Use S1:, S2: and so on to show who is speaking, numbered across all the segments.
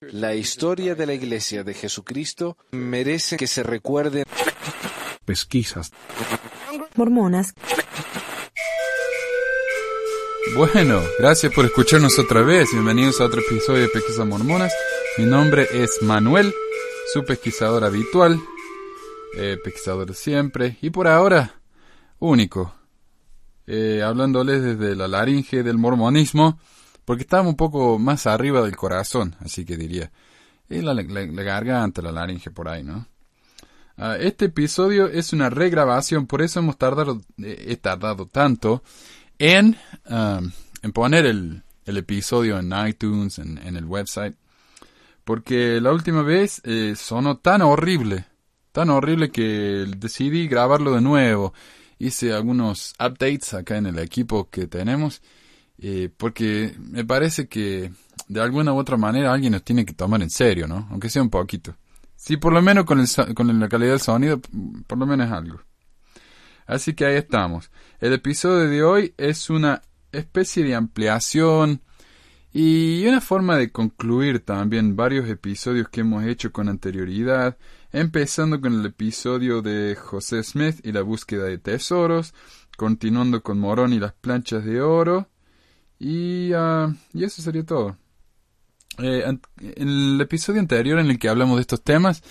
S1: La historia de la Iglesia de Jesucristo merece que se recuerde.
S2: Pesquisas.
S3: Mormonas.
S4: Bueno, gracias por escucharnos otra vez. Bienvenidos a otro episodio de Pesquisas Mormonas. Mi nombre es Manuel, su pesquisador habitual, eh, pesquisador de siempre y por ahora único. Eh, hablándoles desde la laringe del mormonismo, porque estamos un poco más arriba del corazón, así que diría. Y la, la garganta, la laringe por ahí, ¿no? Ah, este episodio es una regrabación, por eso hemos tardado, eh, he tardado tanto en, um, poner el, el, episodio en iTunes, en, en, el website, porque la última vez eh, sonó tan horrible, tan horrible que decidí grabarlo de nuevo. Hice algunos updates acá en el equipo que tenemos, eh, porque me parece que de alguna u otra manera alguien nos tiene que tomar en serio, ¿no? Aunque sea un poquito. Sí, por lo menos con, el, con la calidad del sonido, por lo menos es algo. Así que ahí estamos. El episodio de hoy es una especie de ampliación y una forma de concluir también varios episodios que hemos hecho con anterioridad, empezando con el episodio de José Smith y la búsqueda de tesoros, continuando con Morón y las planchas de oro, y, uh, y eso sería todo. Eh, en el episodio anterior en el que hablamos de estos temas,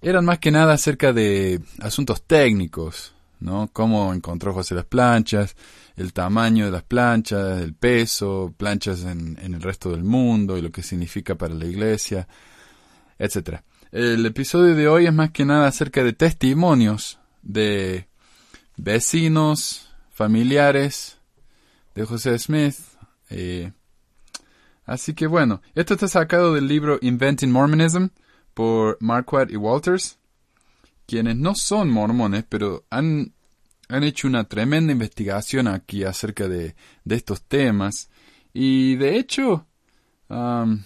S4: eran más que nada acerca de asuntos técnicos, ¿no? Cómo encontró José las planchas, el tamaño de las planchas, el peso, planchas en, en el resto del mundo y lo que significa para la iglesia, etc. El episodio de hoy es más que nada acerca de testimonios de vecinos, familiares de José Smith, eh, Así que bueno, esto está sacado del libro Inventing Mormonism por Marquardt y Walters, quienes no son mormones, pero han, han hecho una tremenda investigación aquí acerca de, de estos temas. Y de hecho, um,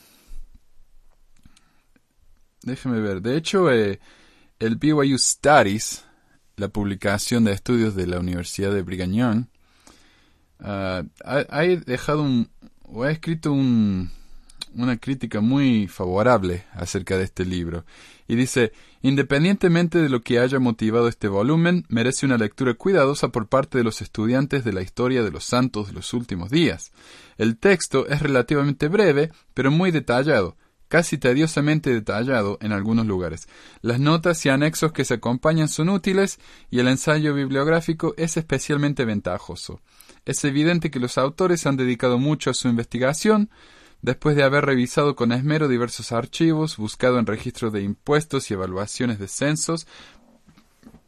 S4: déjeme ver, de hecho, eh, el BYU Studies, la publicación de estudios de la Universidad de Brigham uh, ha, dejado un, o ha escrito un, una crítica muy favorable acerca de este libro, y dice, independientemente de lo que haya motivado este volumen, merece una lectura cuidadosa por parte de los estudiantes de la historia de los santos de los últimos días. El texto es relativamente breve, pero muy detallado, casi tediosamente detallado en algunos lugares. Las notas y anexos que se acompañan son útiles y el ensayo bibliográfico es especialmente ventajoso. Es evidente que los autores han dedicado mucho a su investigación, después de haber revisado con esmero diversos archivos, buscado en registros de impuestos y evaluaciones de censos,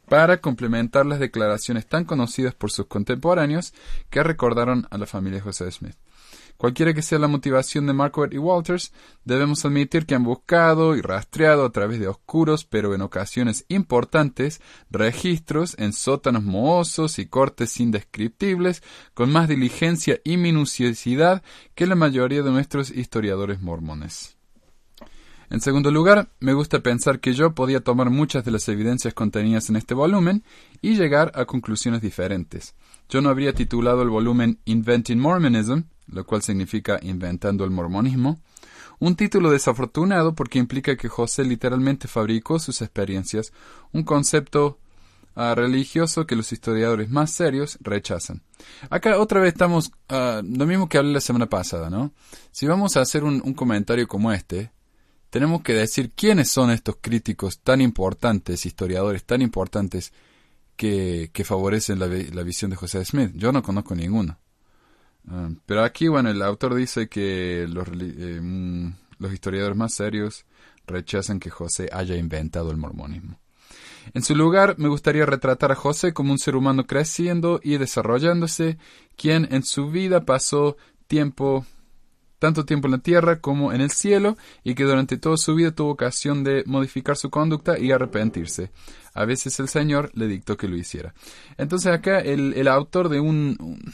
S4: para complementar las declaraciones tan conocidas por sus contemporáneos que recordaron a la familia José Smith. Cualquiera que sea la motivación de Marquardt y Walters, debemos admitir que han buscado y rastreado a través de oscuros, pero en ocasiones importantes, registros en sótanos mohosos y cortes indescriptibles, con más diligencia y minuciosidad que la mayoría de nuestros historiadores mormones. En segundo lugar, me gusta pensar que yo podía tomar muchas de las evidencias contenidas en este volumen y llegar a conclusiones diferentes. Yo no habría titulado el volumen Inventing Mormonism, lo cual significa inventando el mormonismo, un título desafortunado porque implica que José literalmente fabricó sus experiencias, un concepto uh, religioso que los historiadores más serios rechazan. Acá otra vez estamos, uh, lo mismo que hablé la semana pasada, ¿no? Si vamos a hacer un, un, comentario como este, tenemos que decir quiénes son estos críticos tan importantes, historiadores tan importantes, que, favorecen la, la visión de José Smith. Yo no conozco ninguno. Ah, pero aquí, bueno, el autor dice que los, eh, mm, los historiadores más serios rechazan que José haya inventado el mormonismo. En su lugar, me gustaría retratar a José como un ser humano creciendo y desarrollándose, quien en su vida pasó tiempo, tanto tiempo en la tierra como en el cielo, y que durante toda su vida tuvo ocasión de modificar su conducta y arrepentirse. A veces el Señor le dictó que lo hiciera. Entonces acá el, el autor de un, un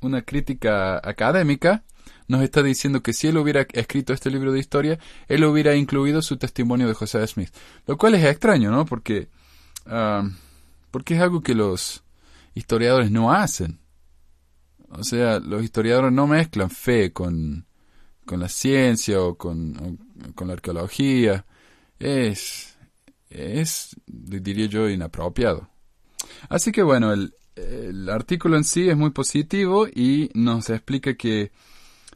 S4: una crítica académica, nos está diciendo que si él hubiera escrito este libro de historia, él hubiera incluido su testimonio de José Smith. Lo cual es extraño, ¿no? Porque, uh, porque es algo que los historiadores no hacen. O sea, los historiadores no mezclan fe con, con la ciencia o con, con la arqueología. Es, es, diría yo, inapropiado. Así que bueno, el, el artículo en sí es muy positivo y nos explica que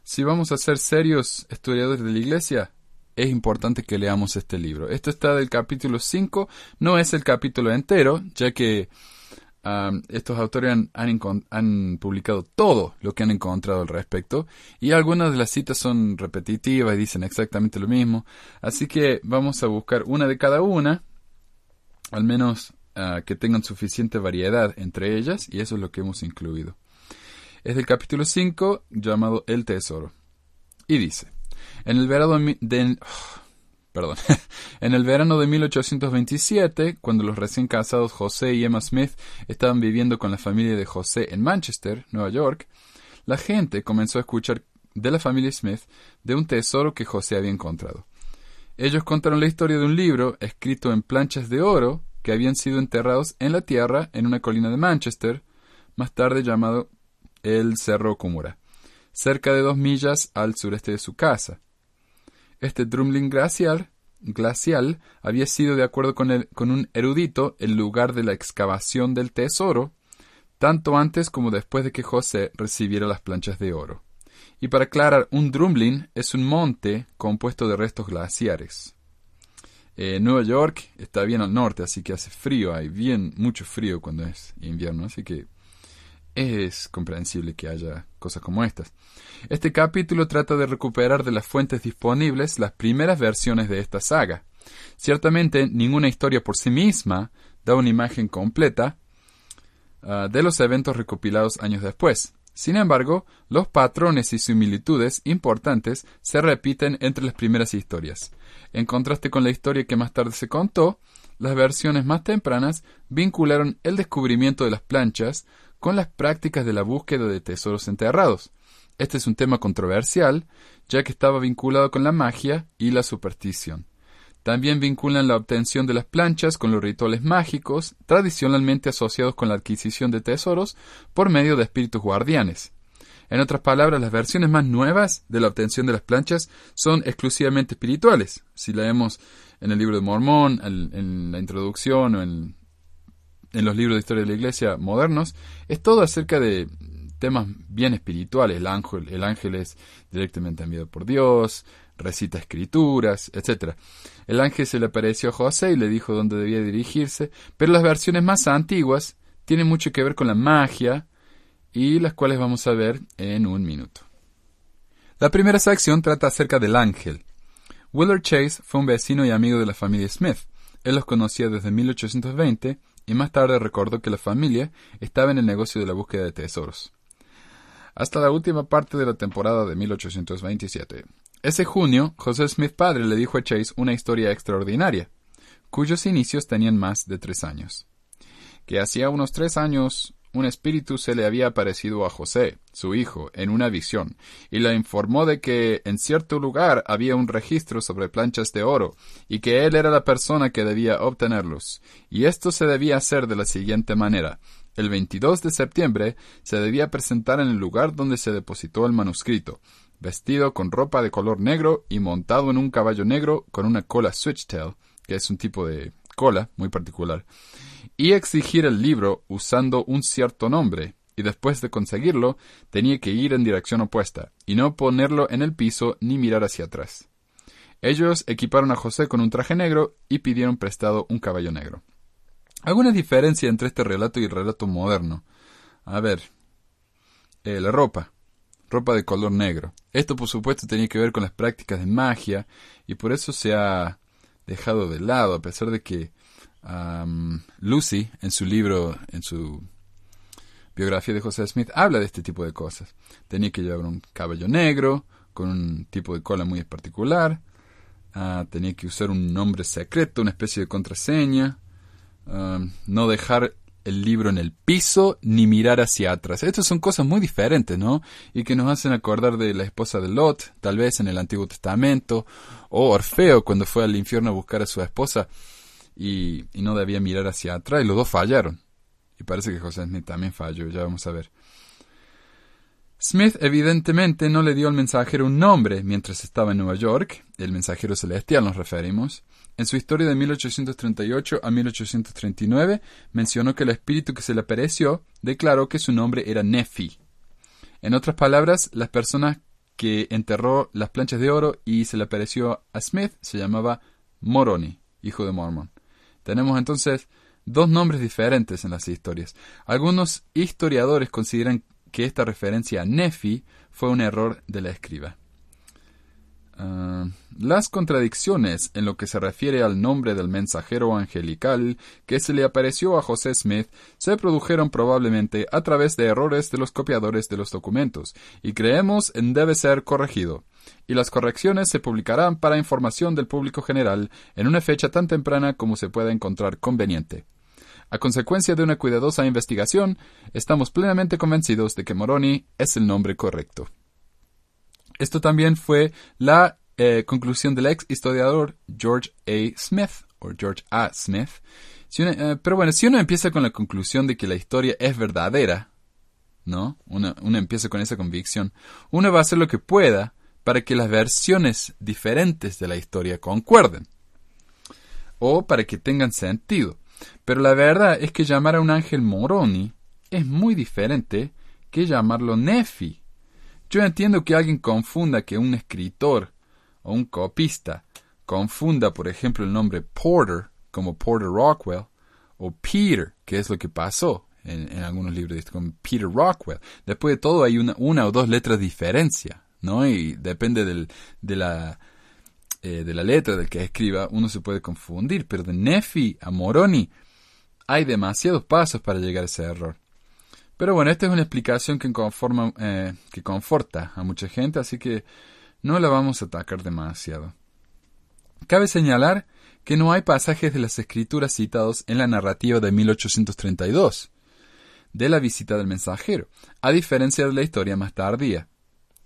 S4: si vamos a ser serios estudiadores de la iglesia, es importante que leamos este libro. Esto está del capítulo 5, no es el capítulo entero, ya que estos autores han, publicado todo lo que han encontrado al respecto y algunas de las citas son repetitivas y dicen exactamente lo mismo. Así que vamos a buscar una de cada una, al menos uh, que tengan suficiente variedad entre ellas y eso es lo que hemos incluido. Es del capítulo 5 llamado El Tesoro. Y dice, en el verano de, perdón, en el verano de 1827, cuando los recién casados José y Emma Smith estaban viviendo con la familia de José en Manchester, Nueva York, la gente comenzó a escuchar de la familia Smith de un tesoro que José había encontrado. Ellos contaron la historia de un libro escrito en planchas de oro que habían sido enterrados en la tierra en una colina de Manchester, más tarde llamado el Cerro Cumura, cerca de dos millas al sureste de su casa. Este drumlin glacial, glacial había sido, de acuerdo con, el, con un erudito, el lugar de la excavación del tesoro, tanto antes como después de que José recibiera las planchas de oro. Y para aclarar, un drumlin es un monte compuesto de restos glaciares. Eh, Nueva York está bien al norte, así que hace frío, hay bien mucho frío cuando es invierno, así que es comprensible que haya cosas como estas. Este capítulo trata de recuperar de las fuentes disponibles las primeras versiones de esta saga. Ciertamente, ninguna historia por sí misma da una imagen completa uh, de los eventos recopilados años después. Sin embargo, los patrones y similitudes importantes se repiten entre las primeras historias. En contraste con la historia que más tarde se contó, las versiones más tempranas vincularon el descubrimiento de las planchas con las prácticas de la búsqueda de tesoros enterrados. Este es un tema controversial, ya que estaba vinculado con la magia y la superstición. También vinculan la obtención de las planchas con los rituales mágicos, tradicionalmente asociados con la adquisición de tesoros por medio de espíritus guardianes. En otras palabras, las versiones más nuevas de la obtención de las planchas son exclusivamente espirituales. Si leemos en el libro de Mormón, en, la introducción o en en los libros de historia de la iglesia modernos, es todo acerca de temas bien espirituales. El ángel, el ángel es directamente enviado por Dios, recita escrituras, etc. El ángel se le apareció a José y le dijo dónde debía dirigirse, pero las versiones más antiguas tienen mucho que ver con la magia y las cuales vamos a ver en un minuto. La primera sección trata acerca del ángel. Willard Chase fue un vecino y amigo de la familia Smith. Él los conocía desde 1820 y más tarde recordó que la familia estaba en el negocio de la búsqueda de tesoros. Hasta la última parte de la temporada de 1827. Ese junio, José Smith padre le dijo a Chase una historia extraordinaria, cuyos inicios tenían más de tres años. Que hacía unos tres años un espíritu se le había aparecido a José, su hijo, en una visión, y le informó de que en cierto lugar había un registro sobre planchas de oro, y que él era la persona que debía obtenerlos. Y esto se debía hacer de la siguiente manera. El 22 de septiembre se debía presentar en el lugar donde se depositó el manuscrito, vestido con ropa de color negro y montado en un caballo negro con una cola switchtail, que es un tipo de cola muy particular y exigir el libro usando un cierto nombre, y después de conseguirlo tenía que ir en dirección opuesta, y no ponerlo en el piso ni mirar hacia atrás. Ellos equiparon a José con un traje negro y pidieron prestado un caballo negro. ¿Alguna diferencia entre este relato y el relato moderno? A ver, eh, la ropa. Ropa de color negro. Esto por supuesto tenía que ver con las prácticas de magia y por eso se ha dejado de lado, a pesar de que Lucy, en su libro, en su biografía de José Smith, habla de este tipo de cosas. Tenía que llevar un cabello negro, con un tipo de cola muy particular. Ah, tenía que usar un nombre secreto, una especie de contraseña. no dejar el libro en el piso ni mirar hacia atrás. Estas son cosas muy diferentes, ¿no? Y que nos hacen acordar de la esposa de Lot, tal vez en el Antiguo Testamento, o Orfeo cuando fue al infierno a buscar a su esposa y, no debía mirar hacia atrás y los dos fallaron. Y parece que José Smith también falló, ya vamos a ver. Smith evidentemente no le dio al mensajero un nombre mientras estaba en Nueva York, el mensajero celestial nos referimos. En su historia de 1838 a 1839 mencionó que el espíritu que se le apareció declaró que su nombre era Nephi. En otras palabras, las personas que enterró las planchas de oro y se le apareció a Smith se llamaba Moroni, hijo de Mormon. Tenemos entonces dos nombres diferentes en las historias. Algunos historiadores consideran que esta referencia a Nefi fue un error de la escriba. Ah, las contradicciones en lo que se refiere al nombre del mensajero angelical que se le apareció a José Smith se produjeron probablemente a través de errores de los copiadores de los documentos, y creemos en debe ser corregido. Y las correcciones se publicarán para información del público general en una fecha tan temprana como se pueda encontrar conveniente. A consecuencia de una cuidadosa investigación, estamos plenamente convencidos de que Moroni es el nombre correcto. Esto también fue la eh, conclusión del ex historiador George A. Smith, o George A. Smith. Eh, pero bueno, si uno empieza con la conclusión de que la historia es verdadera, ¿no? Uno empieza con esa convicción, uno va a hacer lo que pueda para que las versiones diferentes de la historia concuerden, o para que tengan sentido. Pero la verdad es que llamar a un ángel Moroni es muy diferente que llamarlo Nefi. Yo entiendo que alguien confunda que un escritor o un copista confunda, por ejemplo, el nombre Porter como Porter Rockwell o Peter, que es lo que pasó en, algunos libros, como Peter Rockwell. Después de todo hay una, una o dos letras de diferencia, ¿no? Y depende del, de la eh, de la letra del que escriba, uno se puede confundir, pero de Nefi a Moroni hay demasiados pasos para llegar a ese error. Pero bueno, esta es una explicación que, conforma, eh, que conforta a mucha gente, así que no la vamos a atacar demasiado. Cabe señalar que no hay pasajes de las escrituras citados en la narrativa de 1832 de la visita del mensajero, a diferencia de la historia más tardía.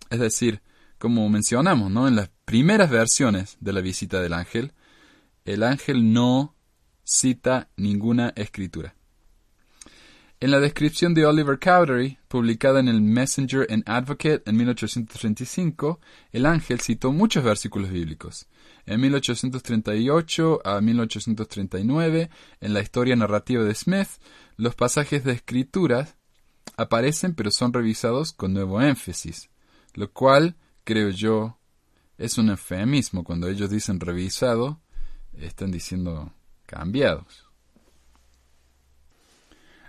S4: Es decir, como mencionamos, ¿no? En las primeras versiones de la visita del ángel, el ángel no cita ninguna escritura. En la descripción de Oliver Cowdery, publicada en el Messenger and Advocate en 1835, el ángel citó muchos versículos bíblicos. En 1838 a 1839, en la historia narrativa de Smith, los pasajes de escrituras aparecen pero son revisados con nuevo énfasis, lo cual creo yo, es un eufemismo. Cuando ellos dicen revisado, están diciendo cambiados.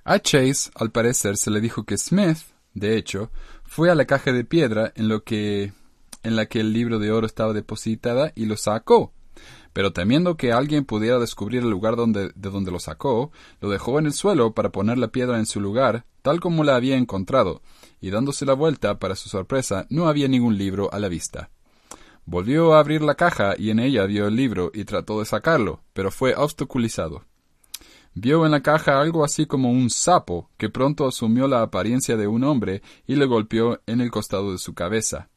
S4: A Chase, al parecer, se le dijo que Smith, de hecho, fue a la caja de piedra en, lo que, en la que el libro de oro estaba depositada y lo sacó. Pero temiendo que alguien pudiera descubrir el lugar donde, de donde lo sacó, lo dejó en el suelo para poner la piedra en su lugar, tal como la había encontrado, y dándose la vuelta, para su sorpresa, no había ningún libro a la vista. Volvió a abrir la caja y en ella vio el libro y trató de sacarlo, pero fue obstaculizado. Vio en la caja algo así como un sapo, que pronto asumió la apariencia de un hombre y le golpeó en el costado de su cabeza.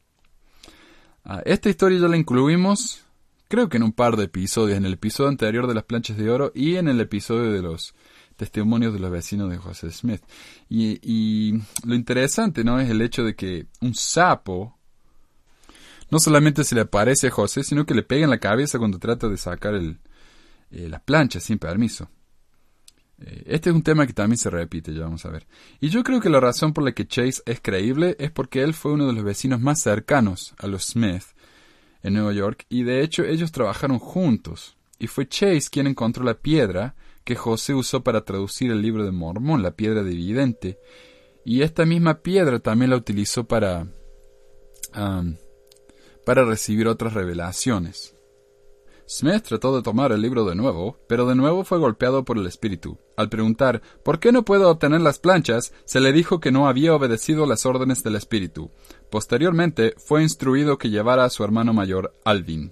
S4: Ah, esta historia ya la incluimos, creo que en un par de episodios, en el episodio anterior de las planchas de oro y en el episodio de los testimonios de los vecinos de José Smith. Y, lo interesante, ¿no? Es el hecho de que un sapo no solamente se le aparece a José, sino que le pega en la cabeza cuando trata de sacar el, eh, la plancha sin permiso. Eh, este es un tema que también se repite, ya vamos a ver. Y yo creo que la razón por la que Chase es creíble es porque él fue uno de los vecinos más cercanos a los Smith en Nueva York y de hecho ellos trabajaron juntos. Y fue Chase quien encontró la piedra que José usó para traducir el libro de Mormón, la piedra dividente, y esta misma piedra también la utilizó para, para recibir otras revelaciones. Smith trató de tomar el libro de nuevo, pero de nuevo fue golpeado por el espíritu. Al preguntar ¿por qué no puedo obtener las planchas? se le dijo que no había obedecido las órdenes del espíritu. Posteriormente fue instruido que llevara a su hermano mayor, Alvin.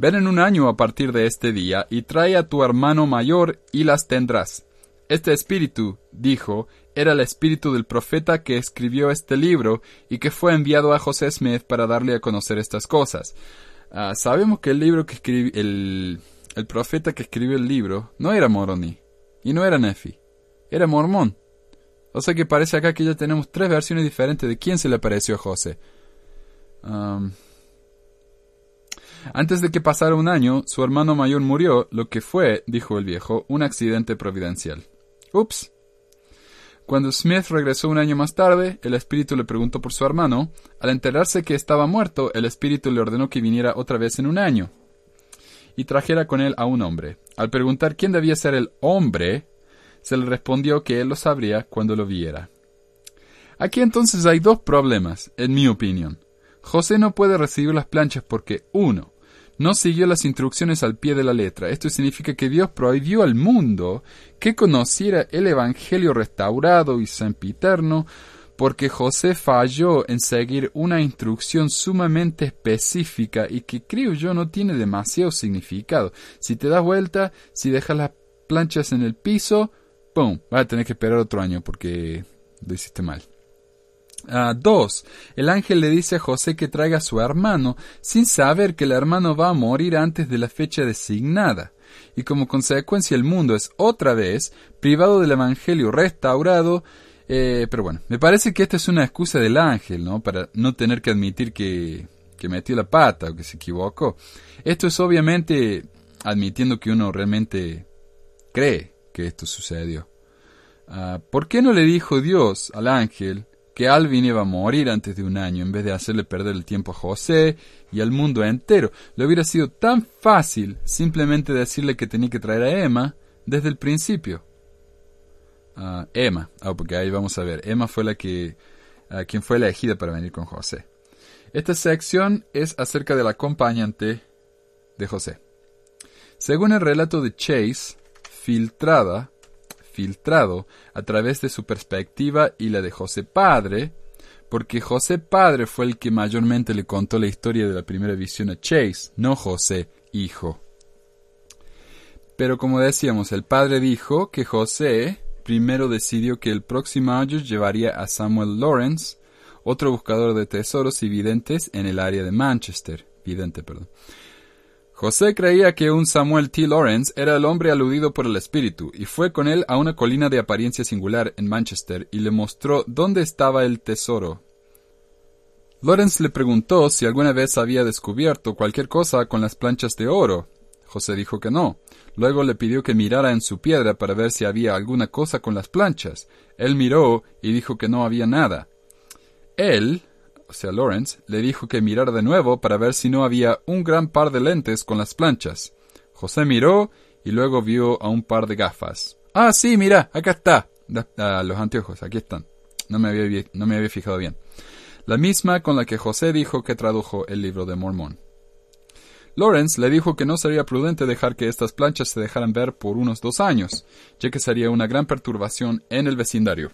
S4: Ven en un año a partir de este día y trae a tu hermano mayor y las tendrás. Este espíritu, dijo, era el espíritu del profeta que escribió este libro y que fue enviado a José Smith para darle a conocer estas cosas. Ah, sabemos que el libro que escribió, el, el profeta que escribió el libro no era Moroni y no era Nefi, era Mormón. O sea que parece acá que ya tenemos tres versiones diferentes de quién se le apareció a José. Antes de que pasara un año, su hermano mayor murió, lo que fue, dijo el viejo, un accidente providencial. Ups. Cuando Smith regresó un año más tarde, el espíritu le preguntó por su hermano. Al enterarse que estaba muerto, el espíritu le ordenó que viniera otra vez en un año y trajera con él a un hombre. Al preguntar quién debía ser el hombre, se le respondió que él lo sabría cuando lo viera. Aquí entonces hay dos problemas, en mi opinión. José no puede recibir las planchas porque, uno, no siguió las instrucciones al pie de la letra. Esto significa que Dios prohibió al mundo que conociera el Evangelio restaurado y sempiterno, porque José falló en seguir una instrucción sumamente específica y que creo yo no tiene demasiado significado. Si te das vuelta, si dejas las planchas en el piso, ¡pum! Vas a tener que esperar otro año porque lo hiciste mal. Uh, dos, el ángel le dice a José que traiga a su hermano sin saber que el hermano va a morir antes de la fecha designada. Y como consecuencia el mundo es otra vez privado del Evangelio restaurado. Eh, pero bueno, me parece que esta es una excusa del ángel, ¿no? Para no tener que admitir que, que metió la pata o que se equivocó. Esto es obviamente admitiendo que uno realmente cree que esto sucedió. Uh, ¿Por qué no le dijo Dios al ángel que Alvin iba a morir antes de un año en vez de hacerle perder el tiempo a José y al mundo entero. Le hubiera sido tan fácil simplemente decirle que tenía que traer a Emma desde el principio. Uh, Emma, oh, porque ahí vamos a ver, Emma fue la que, uh, quien fue elegida para venir con José. Esta sección es acerca del acompañante de José. Según el relato de Chase, filtrada filtrado a través de su perspectiva y la de José Padre, porque José Padre fue el que mayormente le contó la historia de la primera visión a Chase, no José Hijo. Pero como decíamos, el padre dijo que José primero decidió que el próximo año llevaría a Samuel Lawrence, otro buscador de tesoros y videntes en el área de Manchester, vidente, perdón, José creía que un Samuel T. Lawrence era el hombre aludido por el espíritu, y fue con él a una colina de apariencia singular en Manchester y le mostró dónde estaba el tesoro. Lawrence le preguntó si alguna vez había descubierto cualquier cosa con las planchas de oro. José dijo que no. Luego le pidió que mirara en su piedra para ver si había alguna cosa con las planchas. Él miró y dijo que no había nada. Él, o sea, Lawrence, le dijo que mirara de nuevo para ver si no había un gran par de lentes con las planchas. José miró y luego vio a un par de gafas. Ah, sí, mira, acá está. Los anteojos, aquí están. No me, había, no me había fijado bien. La misma con la que José dijo que tradujo el libro de Mormón. Lawrence le dijo que no sería prudente dejar que estas planchas se dejaran ver por unos dos años, ya que sería una gran perturbación en el vecindario.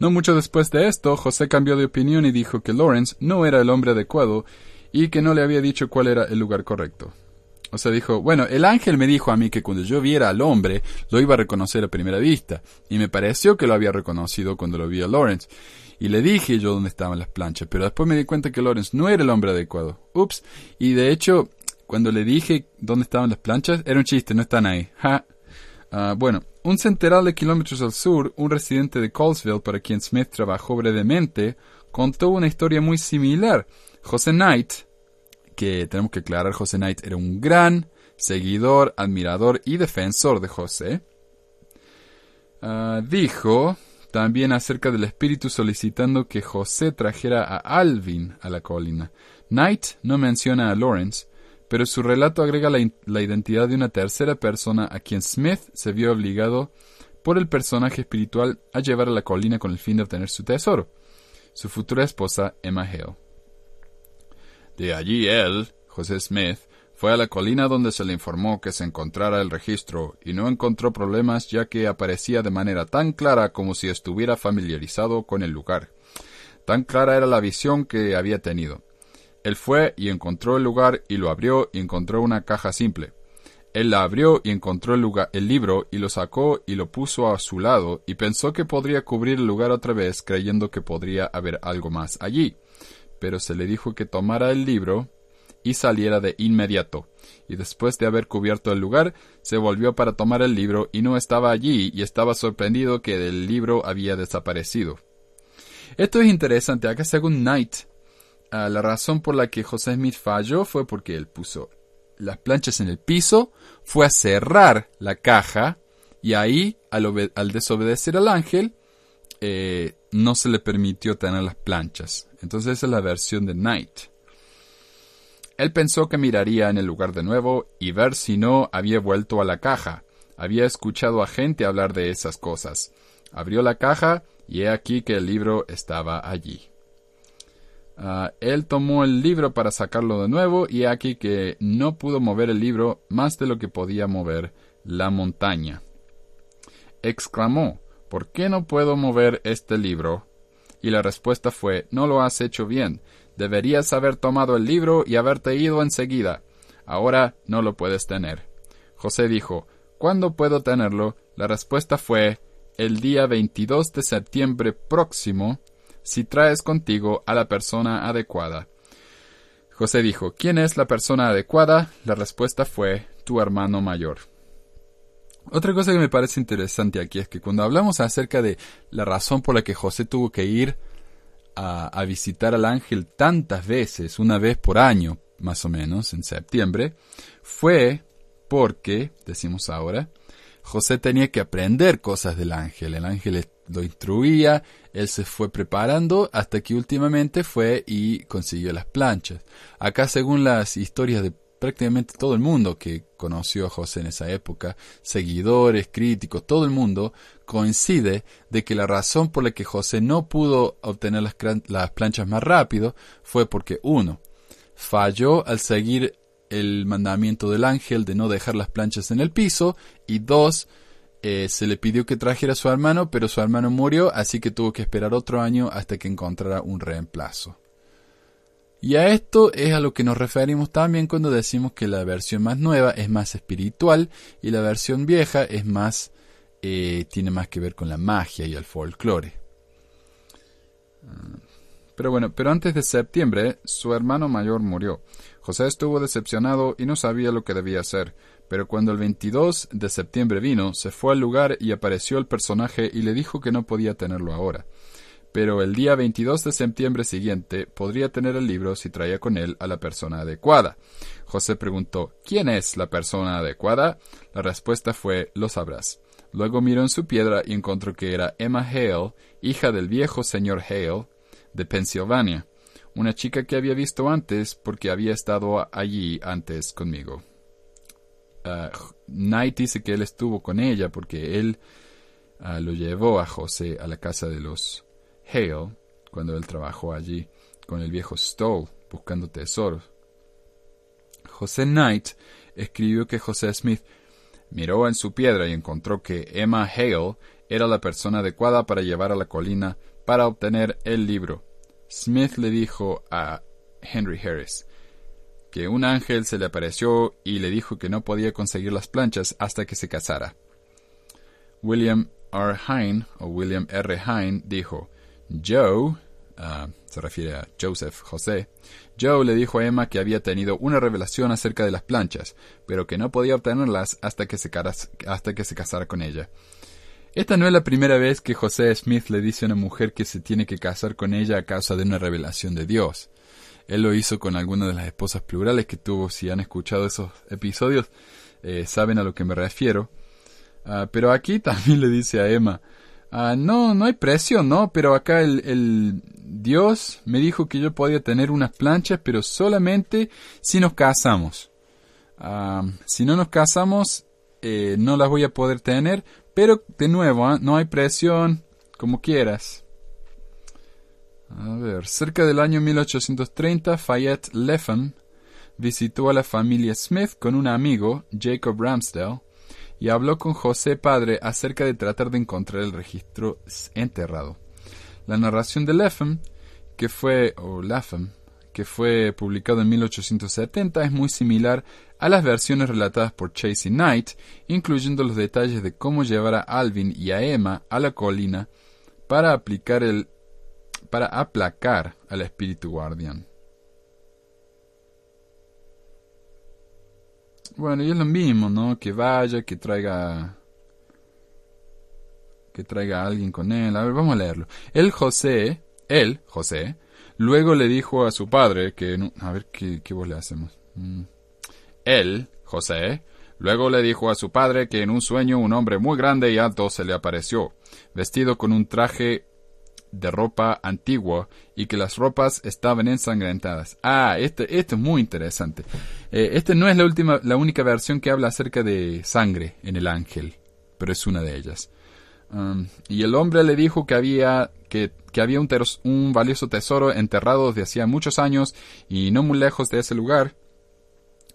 S4: No mucho después de esto, José cambió de opinión y dijo que Lawrence no era el hombre adecuado y que no le había dicho cuál era el lugar correcto. O sea, dijo, bueno, el ángel me dijo a mí que cuando yo viera al hombre, lo iba a reconocer a primera vista, y me pareció que lo había reconocido cuando lo vi a Lawrence. Y le dije yo dónde estaban las planchas, pero después me di cuenta que Lawrence no era el hombre adecuado. Ups, y de hecho, cuando le dije dónde estaban las planchas, era un chiste, no están ahí. Ja. Ah, bueno, un centenar de kilómetros al sur, un residente de Colesville para quien Smith trabajó brevemente, contó una historia muy similar. José Knight, que tenemos que aclarar, José Knight era un gran seguidor, admirador y defensor de José, ah, dijo también acerca del espíritu solicitando que José trajera a Alvin a la colina. Knight no menciona a Lawrence, pero su relato agrega la, identidad de una tercera persona a quien Smith se vio obligado por el personaje espiritual a llevar a la colina con el fin de obtener su tesoro, su futura esposa Emma Hale. De allí él, José Smith, fue a la colina donde se le informó que se encontrara el registro y no encontró problemas ya que aparecía de manera tan clara como si estuviera familiarizado con el lugar. Tan clara era la visión que había tenido. Él fue y encontró el lugar y lo abrió y encontró una caja simple. Él la abrió y encontró el, lugar, el libro y lo sacó y lo puso a su lado y pensó que podría cubrir el lugar otra vez creyendo que podría haber algo más allí. Pero se le dijo que tomara el libro y saliera de inmediato. Y después de haber cubierto el lugar, se volvió para tomar el libro y no estaba allí y estaba sorprendido que el libro había desaparecido. Esto es interesante, acá según Knight, ah, la razón por la que José Smith falló fue porque él puso las planchas en el piso, fue a cerrar la caja y ahí, al, desobedecer al ángel, eh, no se le permitió tener las planchas. Entonces esa es la versión de Knight. Él pensó que miraría en el lugar de nuevo y ver si no había vuelto a la caja. Había escuchado a gente hablar de esas cosas. Abrió la caja y he aquí que el libro estaba allí. Ah, él tomó el libro para sacarlo de nuevo y aquí que no pudo mover el libro más de lo que podía mover la montaña. Exclamó, ¿por qué no puedo mover este libro? Y la respuesta fue, no lo has hecho bien. Deberías haber tomado el libro y haberte ido enseguida. Ahora no lo puedes tener. José dijo, ¿Cuándo puedo tenerlo? La respuesta fue, el día 22 de septiembre próximo, si traes contigo a la persona adecuada. José dijo, ¿quién es la persona adecuada? La respuesta fue, tu hermano mayor. Otra cosa que me parece interesante aquí es que cuando hablamos acerca de la razón por la que José tuvo que ir a, visitar al ángel tantas veces, una vez por año, más o menos, en septiembre, fue porque, decimos ahora, José tenía que aprender cosas del ángel. El ángel lo instruía, él se fue preparando hasta que últimamente fue y consiguió las planchas. Acá, según las historias de prácticamente todo el mundo que conoció a José en esa época, seguidores, críticos, todo el mundo, coincide de que la razón por la que José no pudo obtener las, las planchas más rápido fue porque uno, falló al seguir el mandamiento del ángel de no dejar las planchas en el piso y dos, eh, se le pidió que trajera a su hermano, pero su hermano murió, así que tuvo que esperar otro año hasta que encontrara un reemplazo. Y a esto es a lo que nos referimos también cuando decimos que la versión más nueva es más espiritual y la versión vieja es más eh, tiene más que ver con la magia y el folclore. Ah, pero bueno, pero antes de septiembre su hermano mayor murió. José estuvo decepcionado y no sabía lo que debía hacer, pero cuando el 22 de septiembre vino, se fue al lugar y apareció el personaje y le dijo que no podía tenerlo ahora pero el día 22 de septiembre siguiente podría tener el libro si traía con él a la persona adecuada. José preguntó ¿Quién es la persona adecuada? La respuesta fue Lo sabrás. Luego miró en su piedra y encontró que era Emma Hale, hija del viejo señor Hale, de Pensilvania, una chica que había visto antes porque había estado allí antes conmigo. Knight dice que él estuvo con ella porque él uh, lo llevó a José a la casa de los Hale, cuando él trabajó allí con el viejo Stoll buscando tesoros. José Knight escribió que José Smith miró en su piedra y encontró que Emma Hale era la persona adecuada para llevar a la colina para obtener el libro. Smith le dijo a Henry Harris que un ángel se le apareció y le dijo que no podía conseguir las planchas hasta que se casara. William R. Hine o William R. Hine dijo Joe, ah, se refiere a Joseph José, Joe le dijo a Emma que había tenido una revelación acerca de las planchas, pero que no podía obtenerlas hasta que se, hasta que se casara con ella. Esta no es la primera vez que José Smith le dice a una mujer que se tiene que casar con ella a causa de una revelación de Dios. Él lo hizo con algunas de las esposas plurales que tuvo. Si han escuchado esos episodios, eh, saben a lo que me refiero. Ah, pero aquí también le dice a Emma, Ah, no, no hay precio, no, pero acá el, Dios me dijo que yo podía tener unas planchas, pero solamente si nos casamos. Ah, si no nos casamos, eh, no las voy a poder tener, pero de nuevo, no hay presión, como quieras. A ver, cerca del año 1830, Fayette Leffen visitó a la familia Smith con un amigo, Jacob Ramsdale, y habló con José padre acerca de tratar de encontrar el registro enterrado. La narración de Lapham, que fue, o que fue publicado en 1870, es muy similar a las versiones relatadas por Chasey Knight, incluyendo los detalles de cómo llevar a Alvin y a Emma a la colina para aplicar el para aplacar al espíritu guardián. Bueno, y es lo mismo, ¿no? Que vaya, que traiga que traiga a alguien con él. A ver, vamos a leerlo. El José, él, José, luego le dijo a su padre que... A ver, ¿qué, qué le hacemos? Mm. Él, José, luego le dijo a su padre que en un sueño un hombre muy grande y alto se le apareció, vestido con un traje de ropa antigua y que las ropas estaban ensangrentadas. Ah, este, esto es muy interesante. Eh, esta no es la última, la única versión que habla acerca de sangre en el ángel, pero es una de ellas. Um, y el hombre le dijo que había, que, que había un, un valioso tesoro enterrado desde hacía muchos años y no muy lejos de ese lugar,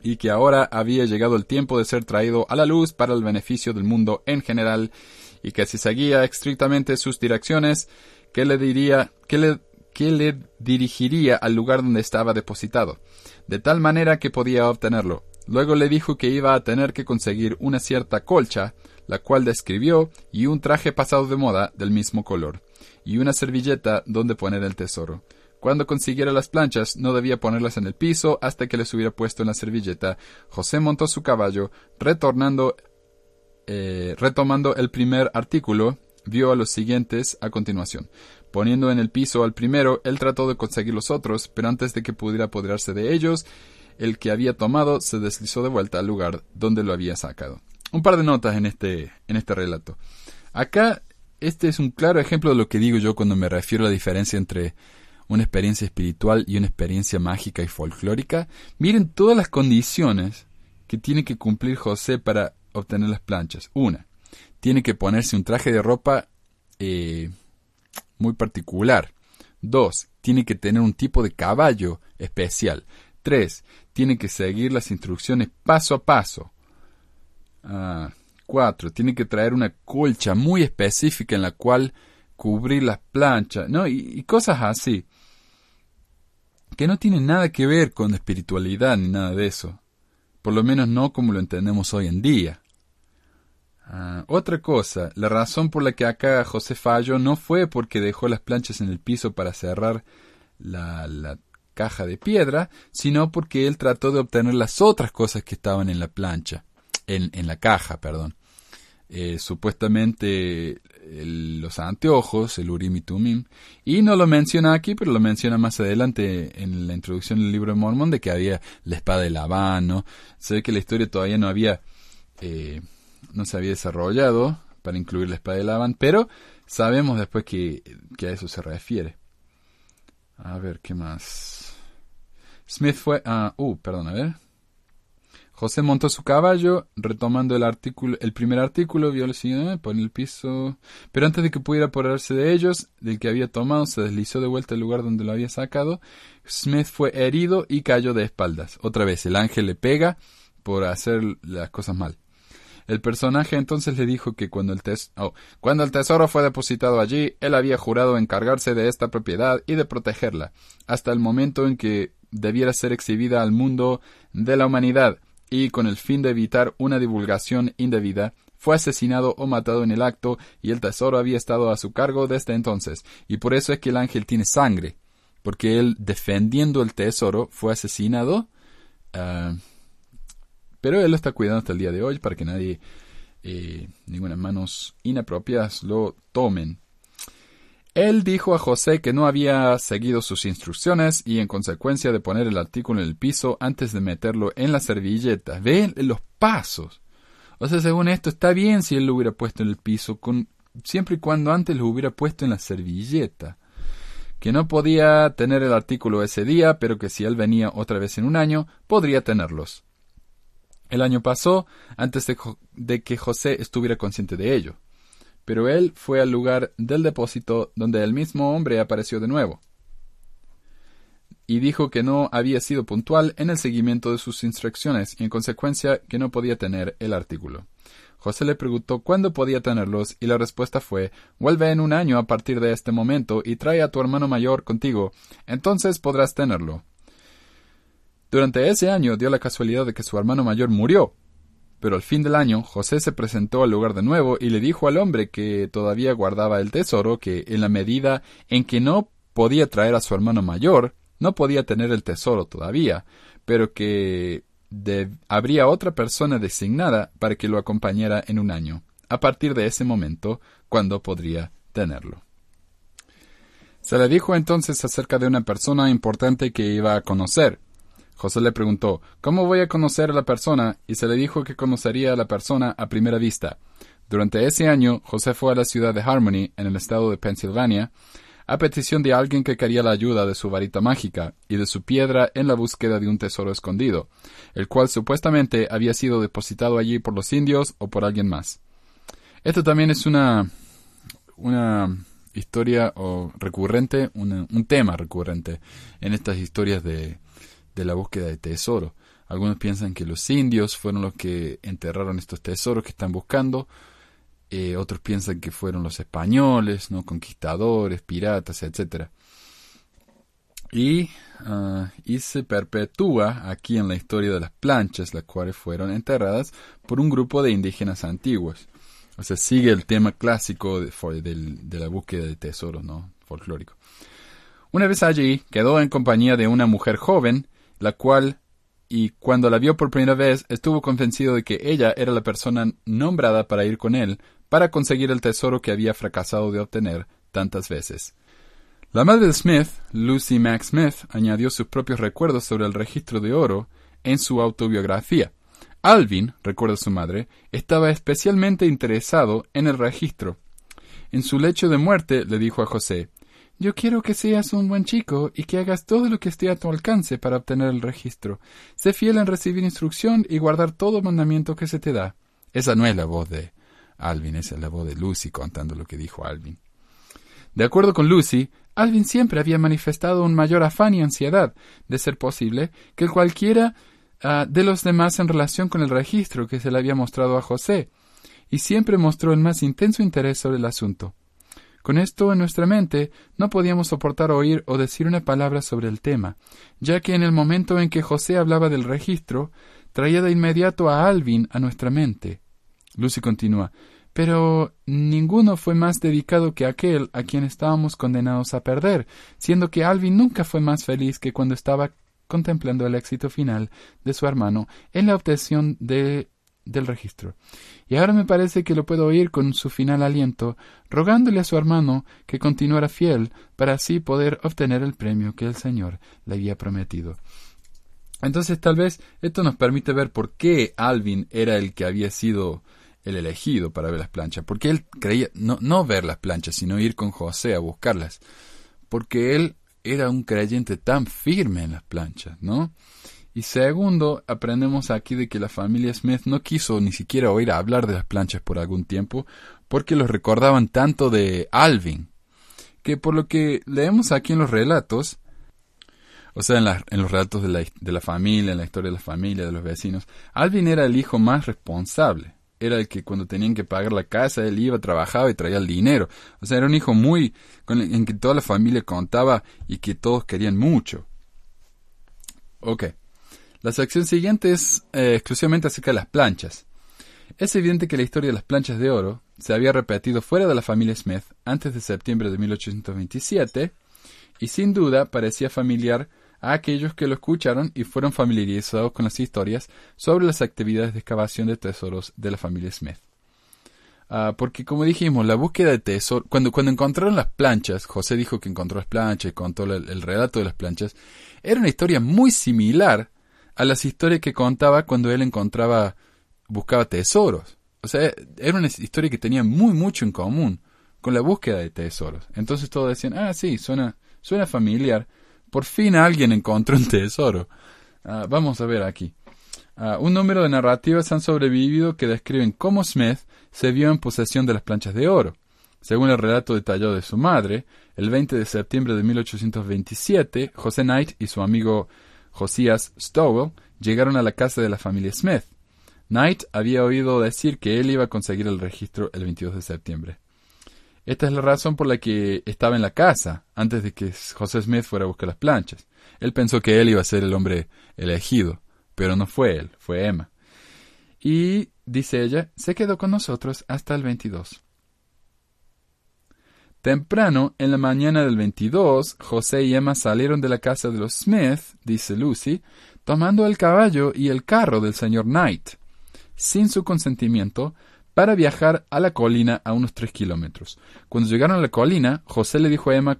S4: y que ahora había llegado el tiempo de ser traído a la luz para el beneficio del mundo en general, y que si seguía estrictamente sus direcciones, que le diría, que le, le dirigiría al lugar donde estaba depositado, de tal manera que podía obtenerlo. Luego le dijo que iba a tener que conseguir una cierta colcha, la cual describió, y un traje pasado de moda del mismo color, y una servilleta donde poner el tesoro. Cuando consiguiera las planchas, no debía ponerlas en el piso hasta que les hubiera puesto en la servilleta. José montó su caballo, retornando, eh, retomando el primer artículo, vio a los siguientes a continuación. Poniendo en el piso al primero, él trató de conseguir los otros, pero antes de que pudiera apoderarse de ellos, el que había tomado se deslizó de vuelta al lugar donde lo había sacado un par de notas en este, en este relato. Acá, este es un claro ejemplo de lo que digo yo cuando me refiero a la diferencia entre una experiencia espiritual y una experiencia mágica y folclórica. Miren todas las condiciones que tiene que cumplir José para obtener las planchas. Una, tiene que ponerse un traje de ropa eh, muy particular. Dos, tiene que tener un tipo de caballo especial. Tres, tiene que seguir las instrucciones paso a paso. Ah, cuatro, tiene que traer una colcha muy específica en la cual cubrir las planchas, ¿no? Y, cosas así. Que no tienen nada que ver con espiritualidad ni nada de eso. Por lo menos no como lo entendemos hoy en día. Ah, otra cosa, la razón por la que acá José falló no fue porque dejó las planchas en el piso para cerrar la, la caja de piedra, sino porque él trató de obtener las otras cosas que estaban en la plancha en, en la caja, perdón. Eh, supuestamente los anteojos, el Urim y Tumim, y no lo menciona aquí, pero lo menciona más adelante en la introducción del libro de Mormón de que había la espada de Labán, ¿no? Se ve que la historia todavía no había, eh, no se había desarrollado para incluir la espada de Labán, pero sabemos después que, a eso se refiere. A ver, ¿qué más? Smith fue, ah, uh, perdón, a ver. José montó su caballo, retomando el artículo, el primer artículo, vio el siguiente, pone el piso. Pero antes de que pudiera apoderarse de ellos, del que había tomado, se deslizó de vuelta al lugar donde lo había sacado. Smith fue herido y cayó de espaldas. Otra vez, el ángel le pega por hacer las cosas mal. El personaje entonces le dijo que cuando el, oh, cuando el tesoro fue depositado allí, él había jurado encargarse de esta propiedad y de protegerla, hasta el momento en que debiera ser exhibida al mundo de la humanidad y con el fin de evitar una divulgación indebida, fue asesinado o matado en el acto y el tesoro había estado a su cargo desde entonces, y por eso es que el ángel tiene sangre, porque él defendiendo el tesoro fue asesinado, ah, pero él lo está cuidando hasta el día de hoy para que nadie, eh, ninguna manos inapropiadas lo tomen. Él dijo a José que no había seguido sus instrucciones y en consecuencia de poner el artículo en el piso antes de meterlo en la servilleta. Ve los pasos. O sea, según esto, está bien si él lo hubiera puesto en el piso, con, siempre y cuando antes lo hubiera puesto en la servilleta. Que no podía tener el artículo ese día, pero que si él venía otra vez en un año, podría tenerlos. El año pasó antes de que José estuviera consciente de ello pero él fue al lugar del depósito donde el mismo hombre apareció de nuevo, y dijo que no había sido puntual en el seguimiento de sus instrucciones y en consecuencia que no podía tener el artículo. José le preguntó cuándo podía tenerlos y la respuesta fue Vuelve en un año a partir de este momento y trae a tu hermano mayor contigo, entonces podrás tenerlo. Durante ese año dio la casualidad de que su hermano mayor murió, pero al fin del año, José se presentó al lugar de nuevo y le dijo al hombre que todavía guardaba el tesoro que, en la medida en que no podía traer a su hermano mayor, no podía tener el tesoro todavía, pero que habría otra persona designada para que lo acompañara en un año, a partir de ese momento, cuando podría tenerlo. Se le dijo entonces acerca de una persona importante que iba a conocer. José le preguntó, ¿Cómo voy a conocer a la persona? Y se le dijo que conocería a la persona a primera vista. Durante ese año, José fue a la ciudad de Harmony, en el estado de Pensilvania, a petición de alguien que quería la ayuda de su varita mágica y de su piedra en la búsqueda de un tesoro escondido, el cual supuestamente había sido depositado allí por los indios o por alguien más. Esto también es una, una historia o recurrente, un tema recurrente en estas historias de, de la búsqueda de tesoro. Algunos piensan que los indios fueron los que enterraron estos tesoros que están buscando, eh, otros piensan que fueron los españoles, ¿no? conquistadores, piratas, etc. Y, ah, y se perpetúa aquí en la historia de las planchas, las cuales fueron enterradas por un grupo de indígenas antiguos. O sea, sigue el tema clásico de, de la búsqueda de tesoros, ¿no? Folclórico. Una vez allí, quedó en compañía de una mujer joven, la cual, y cuando la vio por primera vez, estuvo convencido de que ella era la persona nombrada para ir con él, para conseguir el tesoro que había fracasado de obtener tantas veces. La madre de Smith, Lucy Mack Smith, añadió sus propios recuerdos sobre el registro de oro en su autobiografía. Alvin, recuerda su madre, estaba especialmente interesado en el registro. En su lecho de muerte le dijo a José Yo quiero que seas un buen chico y que hagas todo lo que esté a tu alcance para obtener el registro. Sé fiel en recibir instrucción y guardar todo mandamiento que se te da. Esa no es la voz de Alvin, esa es la voz de Lucy contando lo que dijo Alvin. De acuerdo con Lucy, Alvin siempre había manifestado un mayor afán y ansiedad, de ser posible, que cualquiera ah, de los demás en relación con el registro que se le había mostrado a José, y siempre mostró el más intenso interés sobre el asunto. Con esto en nuestra mente, no podíamos soportar oír o decir una palabra sobre el tema, ya que en el momento en que José hablaba del registro, traía de inmediato a Alvin a nuestra mente. Lucy continúa pero ninguno fue más dedicado que aquel a quien estábamos condenados a perder, siendo que Alvin nunca fue más feliz que cuando estaba contemplando el éxito final de su hermano en la obtención de, del registro. Y ahora me parece que lo puedo oír con su final aliento, rogándole a su hermano que continuara fiel para así poder obtener el premio que el Señor le había prometido. Entonces tal vez esto nos permite ver por qué Alvin era el que había sido el elegido para ver las planchas, porque él creía no, no ver las planchas, sino ir con José a buscarlas, porque él era un creyente tan firme en las planchas, ¿no? Y segundo, aprendemos aquí de que la familia Smith no quiso ni siquiera oír hablar de las planchas por algún tiempo, porque los recordaban tanto de Alvin, que por lo que leemos aquí en los relatos, o sea, en, en los relatos de la, de la familia, en la historia de la familia, de los vecinos, Alvin era el hijo más responsable era el que cuando tenían que pagar la casa, él iba, trabajaba y traía el dinero. O sea, era un hijo muy, en que toda la familia contaba y que todos querían mucho. Ok. La sección siguiente es eh, exclusivamente acerca de las planchas. Es evidente que la historia de las planchas de oro se había repetido fuera de la familia Smith antes de septiembre de 1827 y sin duda parecía familiar a aquellos que lo escucharon y fueron familiarizados con las historias sobre las actividades de excavación de tesoros de la familia Smith. Ah, porque como dijimos, la búsqueda de tesoros, cuando, cuando encontraron las planchas, José dijo que encontró las planchas y contó el, relato de las planchas, era una historia muy similar a las historias que contaba cuando él encontraba, buscaba tesoros. O sea, era una historia que tenía muy mucho en común con la búsqueda de tesoros. Entonces todos decían, ah, sí, suena, suena familiar, por fin alguien encontró un tesoro. Ah, vamos a ver aquí. Ah, un número de narrativas han sobrevivido que describen cómo Smith se vio en posesión de las planchas de oro. Según el relato detallado de su madre, el 20 de septiembre de 1827, José Knight y su amigo Josías Stowell llegaron a la casa de la familia Smith. Knight había oído decir que él iba a conseguir el registro el 22 de septiembre. Esta es la razón por la que estaba en la casa antes de que José Smith fuera a buscar las planchas. Él pensó que él iba a ser el hombre elegido, pero no fue él, fue Emma. Y, dice ella, se quedó con nosotros hasta el 22. Temprano, en la mañana del 22, José y Emma salieron de la casa de los Smith, dice Lucy, tomando el caballo y el carro del señor Knight, sin su consentimiento, para viajar a la colina a unos tres kilómetros. Cuando llegaron a la colina, José le dijo a Emma,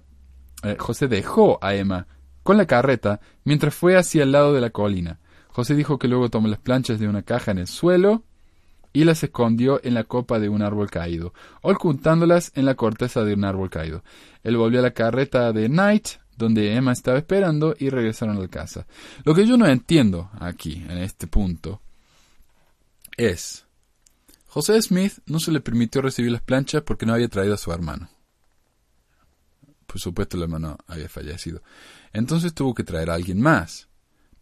S4: eh, José dejó a Emma con la carreta mientras fue hacia el lado de la colina. José dijo que luego tomó las planchas de una caja en el suelo y las escondió en la copa de un árbol caído, ocultándolas en la corteza de un árbol caído. Él volvió a la carreta de Knight, donde Emma estaba esperando, y regresaron a la casa. Lo que yo no entiendo aquí, en este punto, es José Smith no se le permitió recibir las planchas porque no había traído a su hermano. Por supuesto, el hermano había fallecido. Entonces tuvo que traer a alguien más.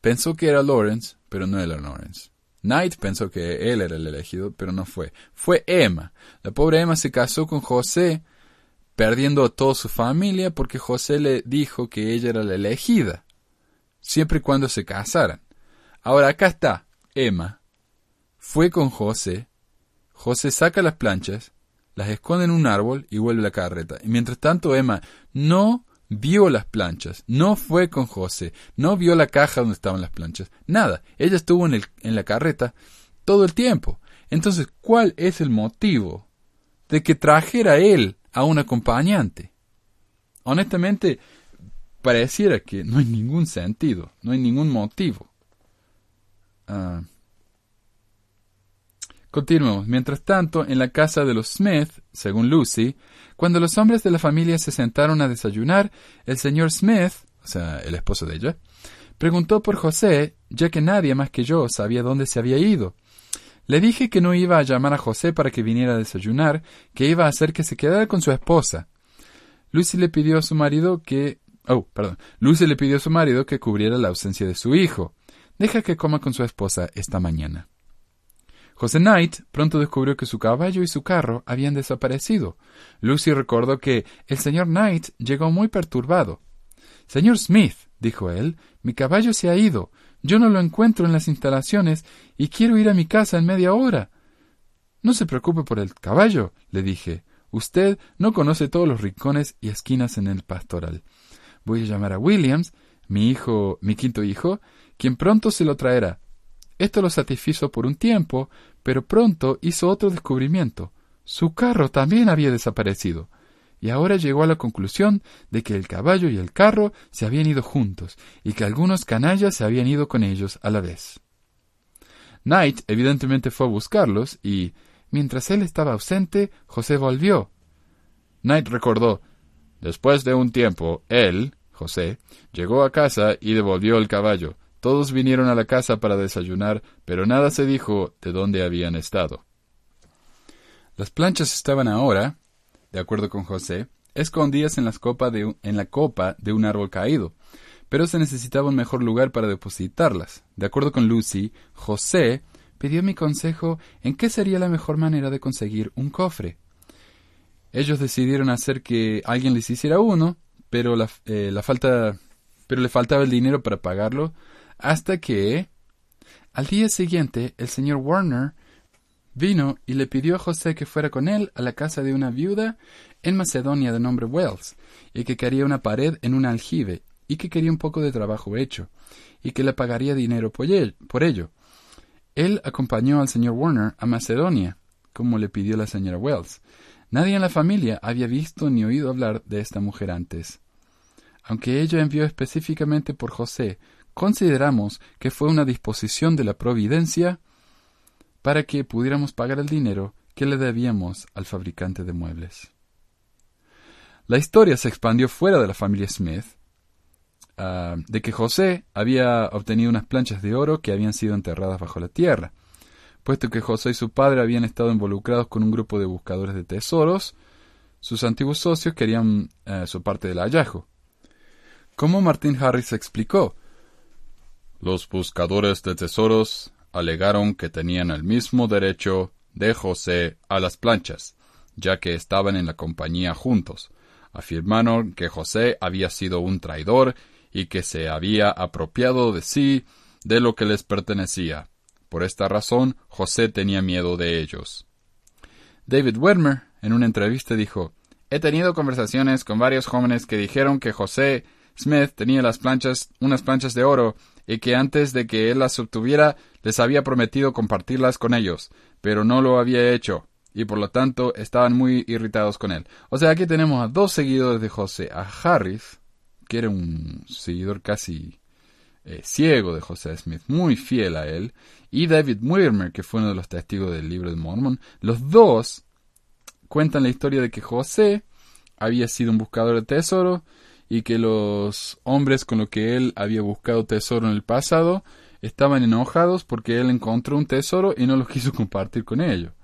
S4: Pensó que era Lawrence, pero no era Lawrence. Knight pensó que él era el elegido, pero no fue. Fue Emma. La pobre Emma se casó con José, perdiendo a toda su familia porque José le dijo que ella era la elegida, siempre y cuando se casaran. Ahora acá está, Emma. Fue con José, José saca las planchas, las esconde en un árbol y vuelve a la carreta. Y mientras tanto Emma no vio las planchas, no fue con José, no vio la caja donde estaban las planchas, nada. Ella estuvo en, el, en la carreta todo el tiempo. Entonces, ¿cuál es el motivo de que trajera él a un acompañante? Honestamente, pareciera que no hay ningún sentido, no hay ningún motivo. Ah, Continuamos. Mientras tanto, en la casa de los Smith, según Lucy, cuando los hombres de la familia se sentaron a desayunar, el señor Smith, o sea, el esposo de ella, preguntó por José, ya que nadie más que yo sabía dónde se había ido. Le dije que no iba a llamar a José para que viniera a desayunar, que iba a hacer que se quedara con su esposa. Lucy le pidió a su marido que... Oh, perdón. Lucy le pidió a su marido que cubriera la ausencia de su hijo. Deja que coma con su esposa esta mañana. José Knight pronto descubrió que su caballo y su carro habían desaparecido. Lucy recordó que el señor Knight llegó muy perturbado. Señor Smith, dijo él, mi caballo se ha ido. Yo no lo encuentro en las instalaciones y quiero ir a mi casa en media hora. No se preocupe por el caballo, le dije. Usted no conoce todos los rincones y esquinas en el pastoral. Voy a llamar a Williams, mi hijo, mi quinto hijo, quien pronto se lo traerá. Esto lo satisfizo por un tiempo, pero pronto hizo otro descubrimiento. Su carro también había desaparecido, y ahora llegó a la conclusión de que el caballo y el carro se habían ido juntos, y que algunos canallas se habían ido con ellos a la vez. Knight evidentemente fue a buscarlos, y, mientras él estaba ausente, José volvió. Knight recordó Después de un tiempo, él, José, llegó a casa y devolvió el caballo. Todos vinieron a la casa para desayunar, pero nada se dijo de dónde habían estado. Las planchas estaban ahora, de acuerdo con José, escondidas en, la copa de un árbol caído, pero se necesitaba un mejor lugar para depositarlas. De acuerdo con Lucy, José pidió mi consejo en qué sería la mejor manera de conseguir un cofre. Ellos decidieron hacer que alguien les hiciera uno, pero eh, le faltaba el dinero para pagarlo, hasta que, al día siguiente, el señor Warner vino y le pidió a José que fuera con él a la casa de una viuda en Macedonia de nombre Wells, y que quería una pared en un aljibe, y que quería un poco de trabajo hecho, y que le pagaría dinero por ello. Él acompañó al señor Warner a Macedonia, como le pidió la señora Wells. Nadie en la familia había visto ni oído hablar de esta mujer antes. Aunque ella envió específicamente por José consideramos que fue una disposición de la providencia para que pudiéramos pagar el dinero que le debíamos al fabricante de muebles. La historia se expandió fuera de la familia Smith, ah, de que José había obtenido unas planchas de oro que habían sido enterradas bajo la tierra. Puesto que José y su padre habían estado involucrados con un grupo de buscadores de tesoros, sus antiguos socios querían eh, su parte del hallazgo. Como Martin Harris explicó, los buscadores de tesoros alegaron que tenían el mismo derecho de José a las planchas, ya que estaban en la compañía juntos. Afirmaron que José había sido un traidor y que se había apropiado de sí de lo que les pertenecía. Por esta razón, José tenía miedo de ellos. David Wermer, en una entrevista, dijo He tenido conversaciones con varios jóvenes que dijeron que José Smith tenía las planchas, unas planchas de oro, y que antes de que él las obtuviera les había prometido compartirlas con ellos, pero no lo había hecho, y por lo tanto estaban muy irritados con él. O sea, aquí tenemos a dos seguidores de José, a Harris, que era un seguidor casi eh, ciego de José Smith, muy fiel a él, y David Wilmer, que fue uno de los testigos del libro de Mormon, los dos cuentan la historia de que José había sido un buscador de tesoro y que los hombres con los que él había buscado tesoro en el pasado estaban enojados porque él encontró un tesoro y no lo quiso compartir con ellos.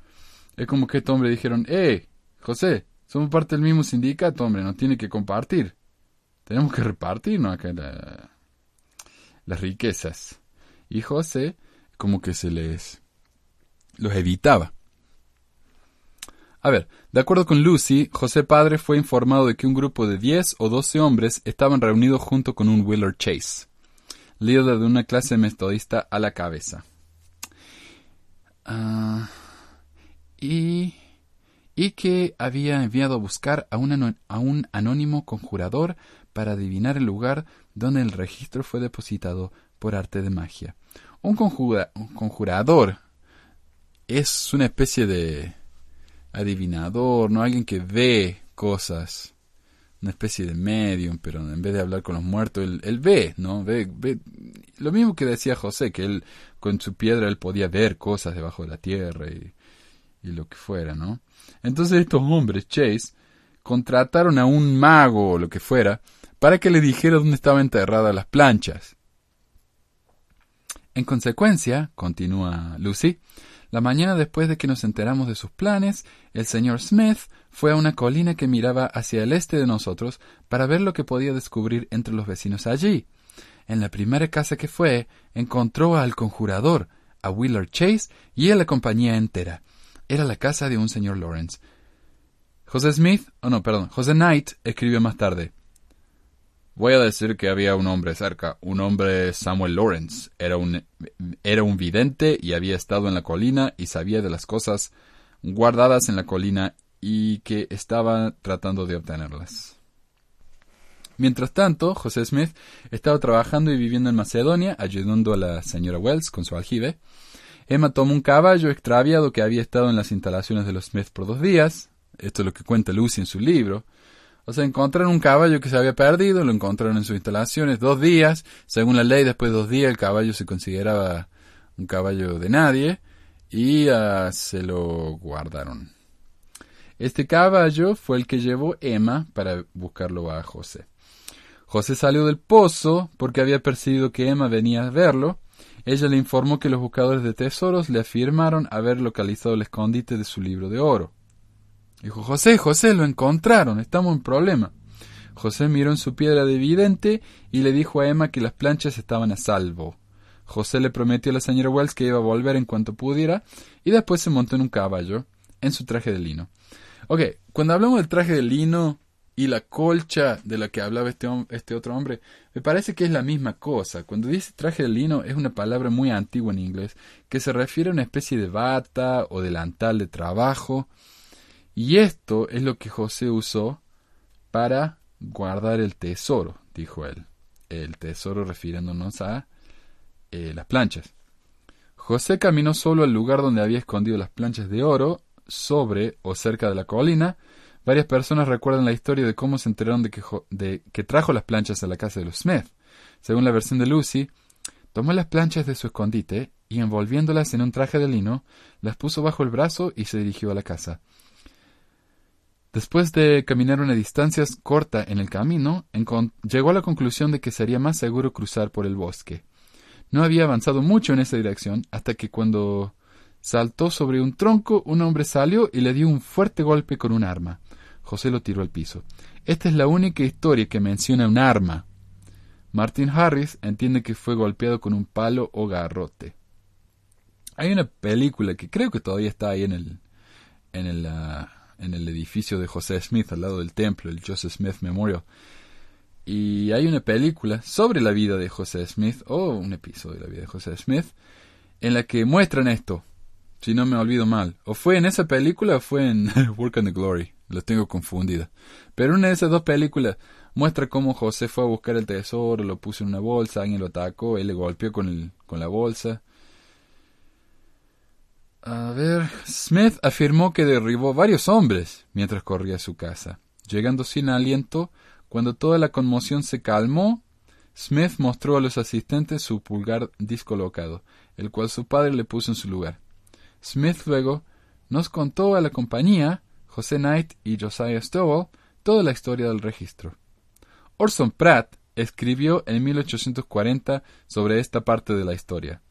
S4: Es como que estos hombres dijeron, ¡Eh, José! Somos parte del mismo sindicato, hombre, no tiene que compartir. Tenemos que repartirnos acá las riquezas. Y José como que se les los evitaba. A ver, de acuerdo con Lucy, José Padre fue informado de que un grupo de 10 o 12 hombres estaban reunidos junto con un Willard Chase, líder de una clase metodista a la cabeza. Ah, y, que había enviado a buscar a un, a un anónimo conjurador para adivinar el lugar donde el registro fue depositado por arte de magia. Un, conjurador es una especie de adivinador, no alguien que ve cosas, una especie de medium, pero en vez de hablar con los muertos, él, ve, ¿no? Ve, ve, lo mismo que decía José, que él con su piedra él podía ver cosas debajo de la tierra y, y lo que fuera, ¿no? Entonces estos hombres, Chase, contrataron a un mago o lo que fuera para que le dijera dónde estaban enterradas las planchas. En consecuencia, continúa Lucy, la mañana después de que nos enteramos de sus planes, el señor Smith fue a una colina que miraba hacia el este de nosotros para ver lo que podía descubrir entre los vecinos allí. En la primera casa que fue, encontró al conjurador, a Willard Chase y a la compañía entera. Era la casa de un señor Lawrence. José Smith, oh no, perdón, José Knight escribió más tarde. Voy a decir que había un hombre cerca, un hombre Samuel Lawrence. Era un, era un vidente y había estado en la colina y sabía de las cosas guardadas en la colina y que estaba tratando de obtenerlas. Mientras tanto, José Smith estaba trabajando y viviendo en Macedonia, ayudando a la señora Wells con su aljibe. Emma tomó un caballo extraviado que había estado en las instalaciones de los Smith por dos días. Esto es lo que cuenta Lucy en su libro. O sea, encontraron un caballo que se había perdido, lo encontraron en sus instalaciones dos días. Según la ley, después de dos días el caballo se consideraba un caballo de nadie y uh, se lo guardaron. Este caballo fue el que llevó Emma para buscarlo a José. José salió del pozo porque había percibido que Emma venía a verlo. Ella le informó que los buscadores de tesoros le afirmaron haber localizado el escondite de su libro de oro. Dijo, José, José, lo encontraron, estamos en problema. José miró en su piedra de vidente y le dijo a Emma que las planchas estaban a salvo. José le prometió a la señora Wells que iba a volver en cuanto pudiera y después se montó en un caballo, en su traje de lino. Ok, cuando hablamos del traje de lino y la colcha de la que hablaba este, este otro hombre, me parece que es la misma cosa. Cuando dice traje de lino es una palabra muy antigua en inglés que se refiere a una especie de bata o delantal de trabajo y esto es lo que José usó para guardar el tesoro, dijo él. El tesoro refiriéndonos a eh, las planchas. José caminó solo al lugar donde había escondido las planchas de oro, sobre o cerca de la colina. Varias personas recuerdan la historia de cómo se enteraron de que, de que trajo las planchas a la casa de los Smith. Según la versión de Lucy, tomó las planchas de su escondite y envolviéndolas en un traje de lino, las puso bajo el brazo y se dirigió a la casa. Después de caminar una distancia corta en el camino, llegó a la conclusión de que sería más seguro cruzar por el bosque. No había avanzado mucho en esa dirección hasta que cuando saltó sobre un tronco, un hombre salió y le dio un fuerte golpe con un arma. José lo tiró al piso. Esta es la única historia que menciona un arma. Martin Harris entiende que fue golpeado con un palo o garrote. Hay una película que creo que todavía está ahí en el en el ah, en el edificio de José Smith al lado del templo, el Joseph Smith Memorial. Y hay una película sobre la vida de José Smith, o un episodio de la vida de José Smith, en la que muestran esto, si no me olvido mal. O fue en esa película o fue en Work and the Glory. los tengo confundidos. Pero una de esas dos películas muestra cómo José fue a buscar el tesoro, lo puso en una bolsa, alguien lo atacó, él le golpeó con, el, con la bolsa. A ver, Smith afirmó que derribó varios hombres mientras corría a su casa. Llegando sin aliento, cuando toda la conmoción se calmó, Smith mostró a los asistentes su pulgar discolocado, el cual su padre le puso en su lugar. Smith luego nos contó a la compañía, José Knight y Josiah Stowell, toda la historia del registro. Orson Pratt escribió en 1840 sobre esta parte de la historia.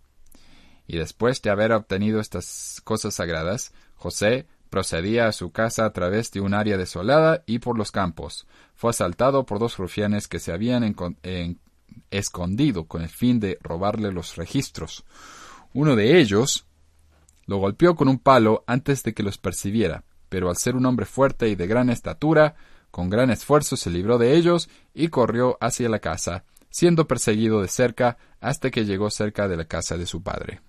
S4: Y después de haber obtenido estas cosas sagradas, José procedía a su casa a través de un área desolada y por los campos. Fue asaltado por dos rufianes que se habían escondido con el fin de robarle los registros. Uno de ellos lo golpeó con un palo antes de que los percibiera, pero al ser un hombre fuerte y de gran estatura, con gran esfuerzo se libró de ellos y corrió hacia la casa, siendo perseguido de cerca hasta que llegó cerca de la casa de su padre.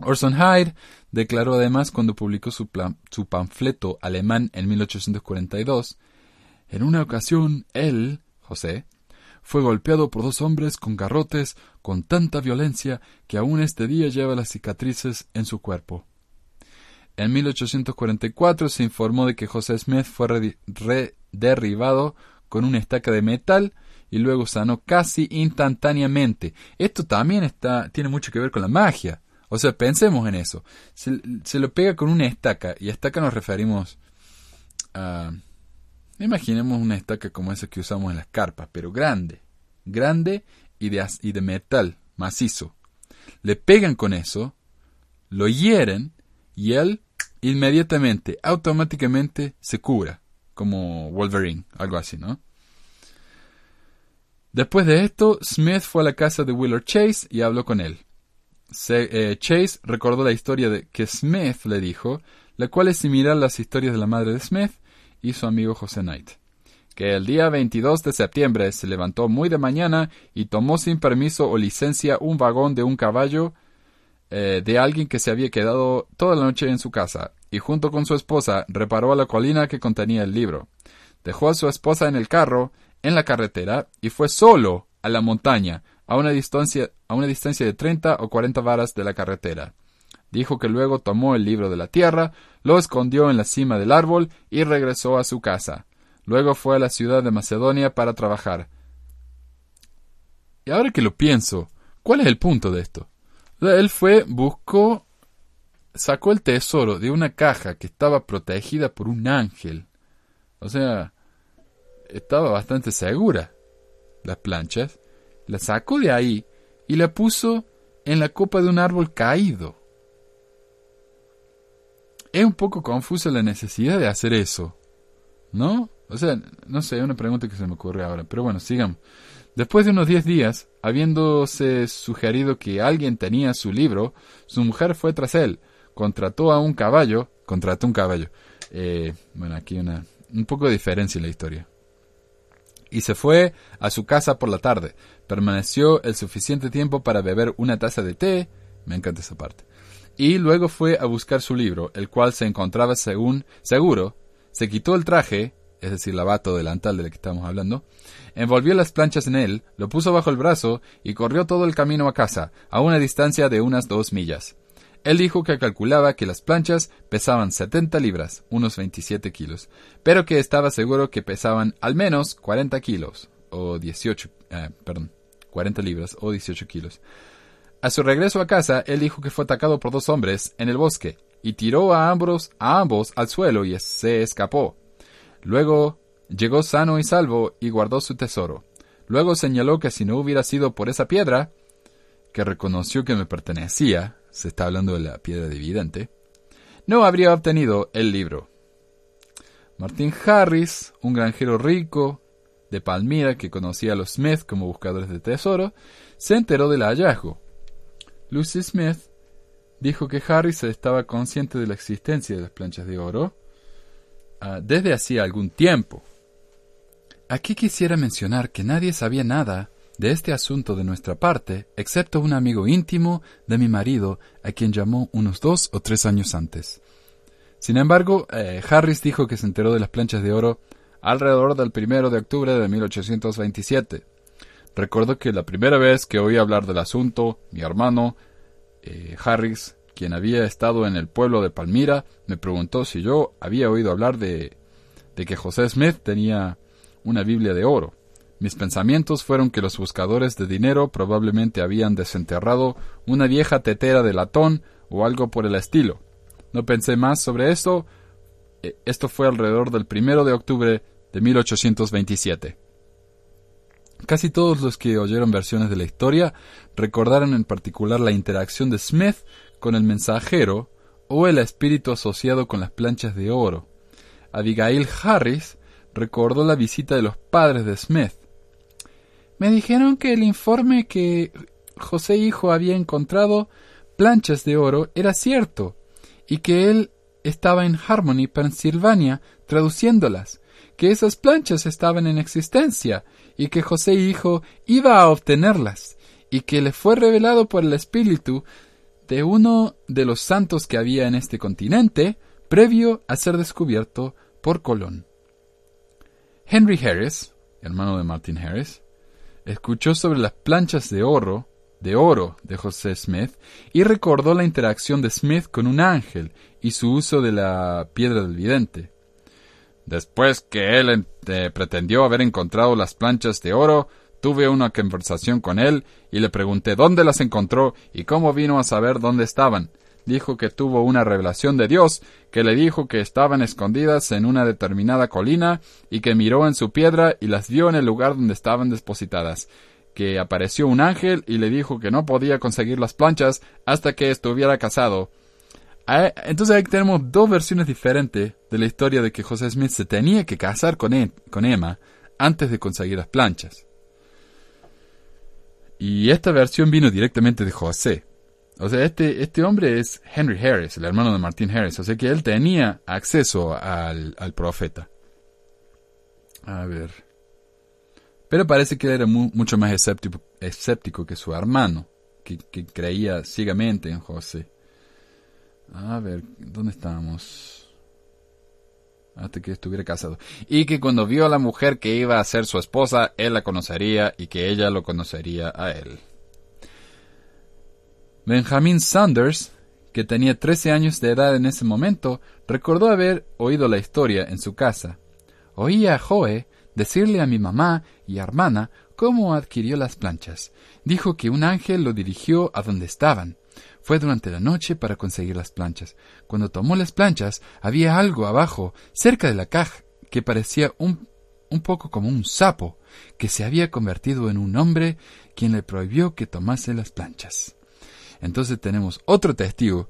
S4: Orson Hyde declaró además cuando publicó su, panfleto alemán en 1842, en una ocasión él, José, fue golpeado por dos hombres con garrotes con tanta violencia que aún este día lleva las cicatrices en su cuerpo. En 1844 se informó de que José Smith fue derribado con una estaca de metal y luego sanó casi instantáneamente. Esto también está, tiene mucho que ver con la magia. O sea, pensemos en eso. Se, lo pega con una estaca, y a estaca nos referimos a Imaginemos una estaca como esa que usamos en las carpas, pero grande, grande y de, y de metal, macizo. Le pegan con eso, lo hieren y él inmediatamente, automáticamente se cura, como Wolverine, algo así, ¿no? Después de esto, Smith fue a la casa de Willard Chase y habló con él. Eh, Chase recordó la historia de que Smith le dijo, la cual es similar a las historias de la madre de Smith, y su amigo José Knight, que el día 22 de septiembre se levantó muy de mañana y tomó sin permiso o licencia un vagón de un caballo eh, de alguien que se había quedado toda la noche en su casa, y junto con su esposa reparó a la colina que contenía el libro. Dejó a su esposa en el carro, en la carretera, y fue solo a la montaña, a una distancia, a una distancia de 30 o 40 varas de la carretera. Dijo que luego tomó el libro de la tierra, lo escondió en la cima del árbol y regresó a su casa. Luego fue a la ciudad de Macedonia para trabajar. Y ahora que lo pienso, ¿cuál es el punto de esto? Él fue, buscó, sacó el tesoro de una caja que estaba protegida por un ángel. O sea, estaba bastante segura las planchas. La sacó de ahí y la puso en la copa de un árbol caído. Es un poco confusa la necesidad de hacer eso. ¿No? O sea, no sé, una pregunta que se me ocurre ahora. Pero bueno, sigamos. Después de unos diez días, habiéndose sugerido que alguien tenía su libro, su mujer fue tras él, contrató a un caballo, contrató un caballo. Eh, bueno, aquí una, un poco de diferencia en la historia. Y se fue a su casa por la tarde. Permaneció el suficiente tiempo para beber una taza de té. Me encanta esa parte y luego fue a buscar su libro, el cual se encontraba según seguro, se quitó el traje, es decir, la bata o delantal del que estamos hablando, envolvió las planchas en él, lo puso bajo el brazo y corrió todo el camino a casa, a una distancia de unas dos millas. Él dijo que calculaba que las planchas pesaban 70 libras, unos 27 kilos, pero que estaba seguro que pesaban al menos 40 kilos, o 18, eh, perdón, 40 libras o 18 kilos. A su regreso a casa, él dijo que fue atacado por dos hombres en el bosque y tiró a ambos, a ambos al suelo y se escapó. Luego llegó sano y salvo y guardó su tesoro. Luego señaló que si no hubiera sido por esa piedra, que reconoció que me pertenecía, se está hablando de la piedra dividente, no habría obtenido el libro. Martin Harris, un granjero rico de Palmira que conocía a los Smith como buscadores de tesoro, se enteró del hallazgo Lucy Smith dijo que Harris estaba consciente de la existencia de las planchas de oro ah, desde hacía algún tiempo. Aquí quisiera mencionar que nadie sabía nada de este asunto de nuestra parte, excepto un amigo íntimo de mi marido, a quien llamó unos dos o tres años antes. Sin embargo, eh, Harris dijo que se enteró de las planchas de oro alrededor del primero de octubre de 1827. Recordó que la primera vez que oí hablar del asunto, mi hermano eh, Harris, quien había estado en el pueblo de Palmira, me preguntó si yo había oído hablar de, de que José Smith tenía una Biblia de oro. Mis pensamientos fueron que los buscadores de dinero probablemente habían desenterrado una vieja tetera de latón o algo por el estilo. No pensé más sobre esto. Eh, esto fue alrededor del primero de octubre de 1827. Casi todos los que oyeron versiones de la historia recordaron en particular la interacción de Smith con el mensajero o el espíritu asociado con las planchas de oro. Abigail Harris recordó la visita de los padres de Smith. Me dijeron que el informe que José Hijo había encontrado planchas de oro era cierto, y que él estaba en Harmony, Pensilvania, traduciéndolas, que esas planchas estaban en existencia, y que José Hijo iba a obtenerlas, y que le fue revelado por el Espíritu de uno de los santos que había en este continente, previo a ser descubierto por Colón. Henry Harris, hermano de Martin Harris, escuchó sobre las planchas de oro, de oro de José Smith y recordó la interacción de Smith con un ángel y su uso de la piedra del vidente. Después que él eh, pretendió haber encontrado las planchas de oro, tuve una conversación con él y le pregunté dónde las encontró y cómo vino a saber dónde estaban dijo que tuvo una revelación de Dios, que le dijo que estaban escondidas en una determinada colina y que miró en su piedra y las vio en el lugar donde estaban depositadas, que apareció un ángel y le dijo que no podía conseguir las planchas hasta que estuviera casado. Ah, entonces ahí tenemos dos versiones diferentes de la historia de que José Smith se tenía que casar con, e, con Emma antes de conseguir las planchas. Y esta versión vino directamente de José. O sea, este, este hombre es Henry Harris, el hermano de Martin Harris. O sea que él tenía acceso al, al profeta. A ver. Pero parece que él era mucho más escéptico, escéptico que su hermano, que, que, creía ciegamente en José. A ver, ¿dónde estamos? Hasta que estuviera casado. Y que cuando vio a la mujer que iba a ser su esposa, él la conocería y que ella lo conocería a él. Benjamin Sanders, que tenía 13 años de edad en ese momento, recordó haber oído la historia en su casa. Oía a Joe decirle a mi mamá y hermana cómo adquirió las planchas. Dijo que un ángel lo dirigió a donde estaban. Fue durante la noche para conseguir las planchas. Cuando tomó las planchas, había algo abajo, cerca de la caja, que parecía un, un poco como un sapo, que se había convertido en un hombre quien le prohibió que tomase las planchas. Entonces tenemos otro testigo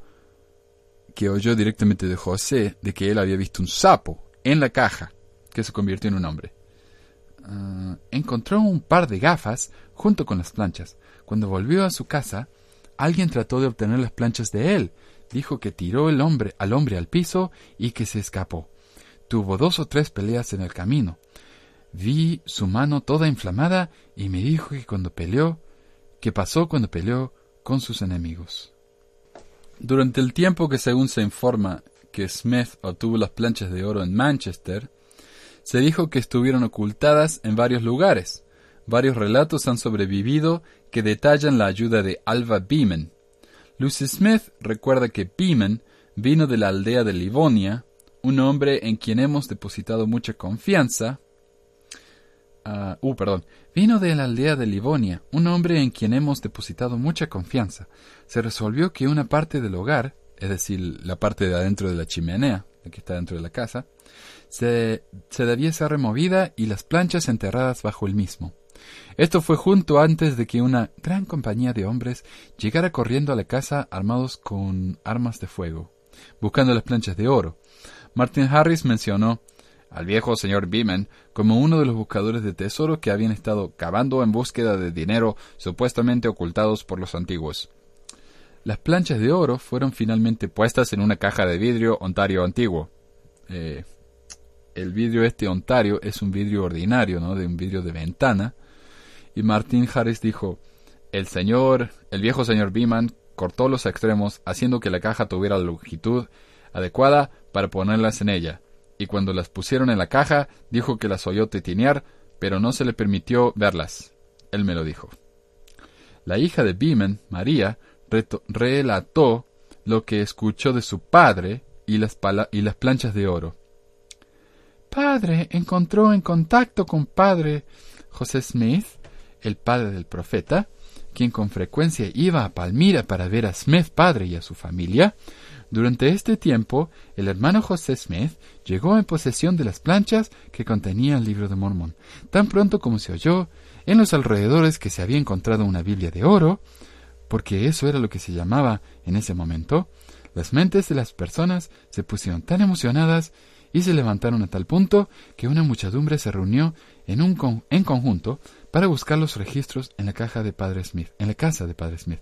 S4: que oyó directamente de José de que él había visto un sapo en la caja que se convirtió en un hombre. Ah, encontró un par de gafas junto con las planchas. Cuando volvió a su casa, alguien trató de obtener las planchas de él. Dijo que tiró el hombre al hombre al piso y que se escapó. Tuvo dos o tres peleas en el camino. Vi su mano toda inflamada y me dijo que cuando peleó, que pasó cuando peleó con sus enemigos. Durante el tiempo que según se informa que Smith obtuvo las planchas de oro en Manchester, se dijo que estuvieron ocultadas en varios lugares. Varios relatos han sobrevivido que detallan la ayuda de Alva Beeman. Lucy Smith recuerda que Beeman vino de la aldea de Livonia, un hombre en quien hemos depositado mucha confianza, Uh, perdón, vino de la aldea de Livonia, un hombre en quien hemos depositado mucha confianza. Se resolvió que una parte del hogar, es decir, la parte de adentro de la chimenea, la que está dentro de la casa, se, se debía ser removida y las planchas enterradas bajo el mismo. Esto fue junto antes de que una gran compañía de hombres llegara corriendo a la casa armados con armas de fuego, buscando las planchas de oro. Martin Harris mencionó al viejo señor Beeman como uno de los buscadores de tesoro que habían estado cavando en búsqueda de dinero supuestamente ocultados por los antiguos. Las planchas de oro fueron finalmente puestas en una caja de vidrio Ontario antiguo. Eh, el vidrio este Ontario es un vidrio ordinario, ¿no? De un vidrio de ventana. Y Martin Harris dijo, el señor, el viejo señor Beeman cortó los extremos haciendo que la caja tuviera la longitud adecuada para ponerlas en ella, y cuando las pusieron en la caja, dijo que las oyó tetinear, pero no se le permitió verlas. Él me lo dijo. La hija de Beeman, María, relató lo que escuchó de su padre y las, y las planchas de oro. Padre encontró en contacto con padre José Smith, el padre del profeta, quien con frecuencia iba a Palmira para ver a Smith padre y a su familia, durante este tiempo el hermano José Smith llegó en posesión de las planchas que contenía el libro de Mormón. Tan pronto como se oyó en los alrededores que se había encontrado una Biblia de oro, porque eso era lo que se llamaba en ese momento, las mentes de las personas se pusieron tan emocionadas y se levantaron a tal punto que una muchedumbre se reunió en, un en conjunto para buscar los registros en la caja de Padre Smith, en la casa de Padre Smith.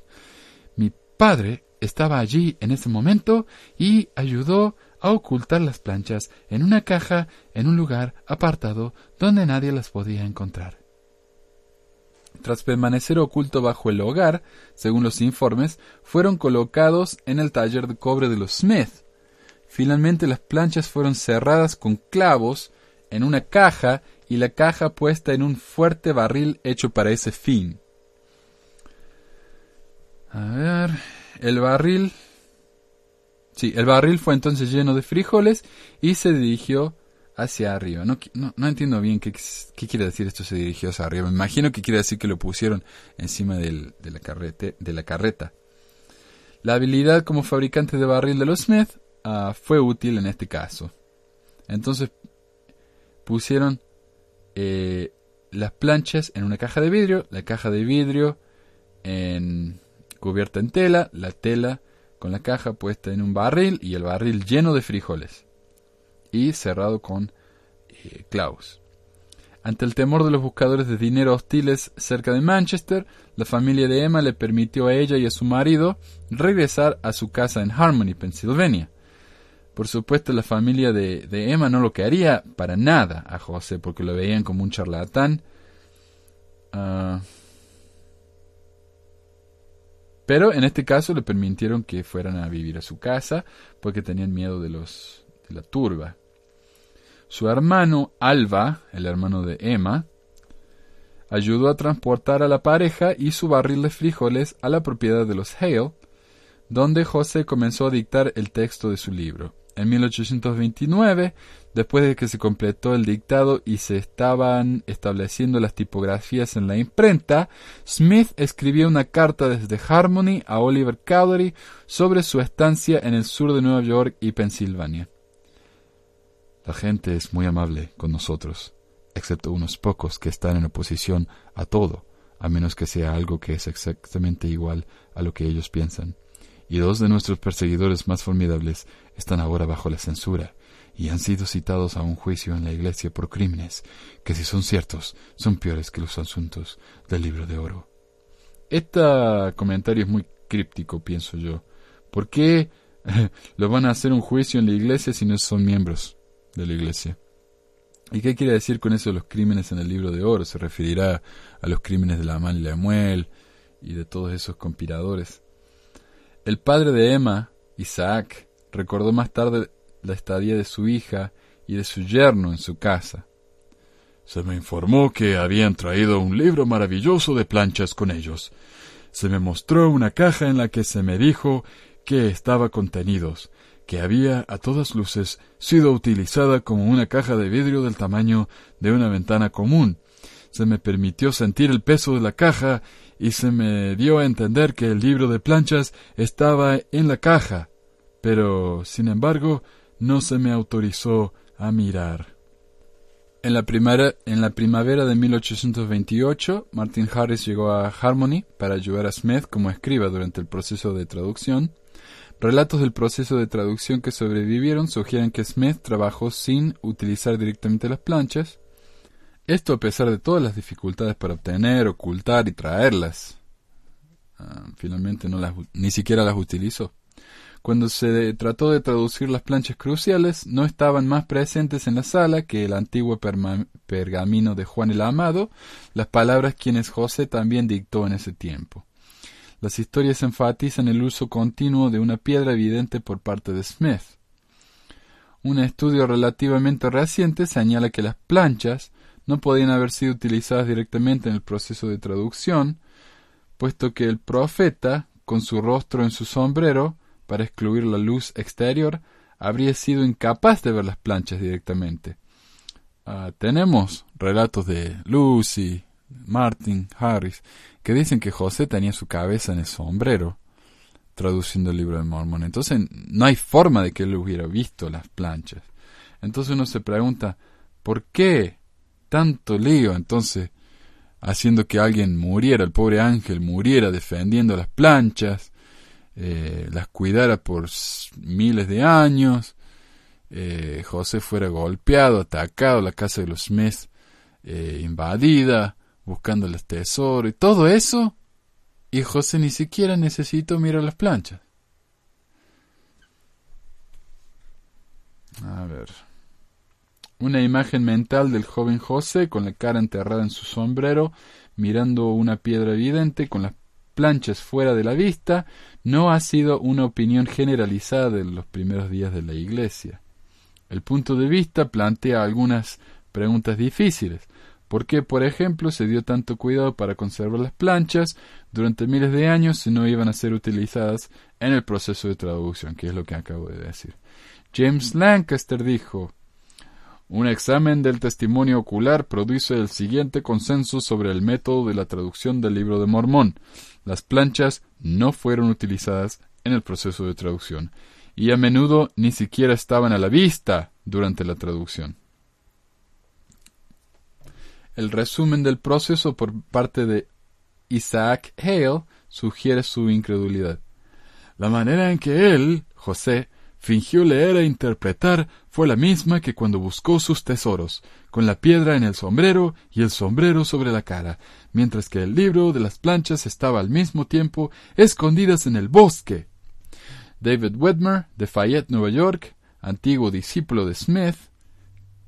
S4: Mi padre estaba allí en ese momento y ayudó a ocultar las planchas en una caja en un lugar apartado donde nadie las podía encontrar. Tras permanecer oculto bajo el hogar, según los informes, fueron colocados en el taller de cobre de los Smith. Finalmente las planchas fueron cerradas con clavos en una caja y la caja puesta en un fuerte barril hecho para ese fin. A ver, el barril... Sí, el barril fue entonces lleno de frijoles y se dirigió hacia arriba. No, no, entiendo bien qué, qué, quiere decir esto se dirigió hacia arriba. Me imagino que quiere decir que lo pusieron encima del, de, la carrete, de la carreta. La habilidad como fabricante de barril de los Smith uh, fue útil en este caso. Entonces pusieron eh, las planchas en una caja de vidrio, la caja de vidrio en cubierta en tela, la tela con la caja puesta en un barril y el barril lleno de frijoles y cerrado con eh, clavos. Ante el temor de los buscadores de dinero hostiles cerca de Manchester, la familia de Emma le permitió a ella y a su marido regresar a su casa en Harmony, Pensilvania. Por supuesto, la familia de, Emma no lo quería para nada a José, porque lo veían como un charlatán. Ah, pero en este caso le permitieron que fueran a vivir a su casa porque tenían miedo de los de la turba. Su hermano Alba, el hermano de Emma, ayudó a transportar a la pareja y su barril de frijoles a la propiedad de los Hale, donde José comenzó a dictar el texto de su libro. En 1829, después de que se completó el dictado y se estaban estableciendo las tipografías en la imprenta, Smith escribió una carta desde Harmony a Oliver Cowdery sobre su estancia en el sur de Nueva York y Pensilvania. La gente es muy amable con nosotros, excepto unos pocos que están en oposición a todo, a menos que sea algo que es exactamente igual a lo que ellos piensan y dos de nuestros perseguidores más formidables están ahora bajo la censura y han sido citados a un juicio en la Iglesia por crímenes que, si son ciertos, son peores que los asuntos del libro de oro. Este comentario es muy críptico, pienso yo. ¿Por qué lo van a hacer un juicio en la Iglesia si no son miembros de la Iglesia? ¿Y qué quiere decir con eso de los crímenes en el libro de oro? Se referirá a los crímenes de la y la Muel y de todos esos conspiradores. El padre de Emma, Isaac, recordó más tarde la estadía de su hija y de su yerno en su casa. Se me informó que habían traído un libro maravilloso de planchas con ellos. Se me mostró una caja en la que se me dijo que estaba contenidos, que había a todas luces sido utilizada como una caja de vidrio del tamaño de una ventana común. Se me permitió sentir el peso de la caja y se me dio a entender que el libro de planchas estaba en la caja, pero, sin embargo, no se me autorizó a mirar. En la, en la primavera de 1828, Martin Harris llegó a Harmony para ayudar a Smith como escriba durante el proceso de traducción. Relatos del proceso de traducción que sobrevivieron sugieren que Smith trabajó sin utilizar directamente las planchas, esto a pesar de todas las dificultades para obtener, ocultar y traerlas. Ah, finalmente no las, ni siquiera las utilizó. Cuando se trató de traducir las planchas cruciales, no estaban más presentes en la sala que el antiguo pergamino de Juan el Amado, las palabras quienes José también dictó en ese tiempo. Las historias enfatizan el uso continuo de una piedra evidente por parte de Smith. un estudio relativamente reciente señala que las planchas no podían haber sido utilizadas directamente en el proceso de traducción, puesto que el profeta, con su rostro en su sombrero, para excluir la luz exterior, habría sido incapaz de ver las planchas directamente. Ah, tenemos relatos de Lucy, Martin, Harris, que dicen que José tenía su cabeza en el sombrero, traduciendo el libro de Mormón. Entonces no hay forma de que él hubiera visto las planchas. Entonces uno se pregunta, ¿por qué tanto lío? Entonces, haciendo que alguien muriera, el pobre ángel muriera defendiendo las planchas, eh, las cuidara por miles de años, eh, José fuera golpeado, atacado, la casa de los Smith eh, invadida, buscando el tesoro y todo eso, y José ni siquiera necesitó mirar las planchas. A ver. Una imagen mental del joven José con la cara enterrada en su sombrero, mirando una piedra evidente con las planchas fuera de la vista, no ha sido una opinión generalizada de los primeros días de la Iglesia. El punto de vista plantea algunas preguntas difíciles. ¿Por qué, por ejemplo, se dio tanto cuidado para conservar las planchas durante miles de años si no iban a ser utilizadas en el proceso de traducción, que es lo que acabo de decir? James Lancaster dijo, un examen del testimonio ocular produce el siguiente consenso sobre el método de la traducción del libro de Mormón. Las planchas no fueron utilizadas en el proceso de traducción y a menudo ni siquiera estaban a la vista durante la traducción. El resumen del proceso por parte de Isaac Hale sugiere su incredulidad. La manera en que él, José, fingió leer e interpretar fue la misma que cuando buscó sus tesoros, con la piedra en el sombrero y el sombrero sobre la cara, mientras que el libro de las planchas estaba al mismo tiempo escondidas en el bosque. David Wedmer, de Fayette, Nueva York, antiguo discípulo de Smith,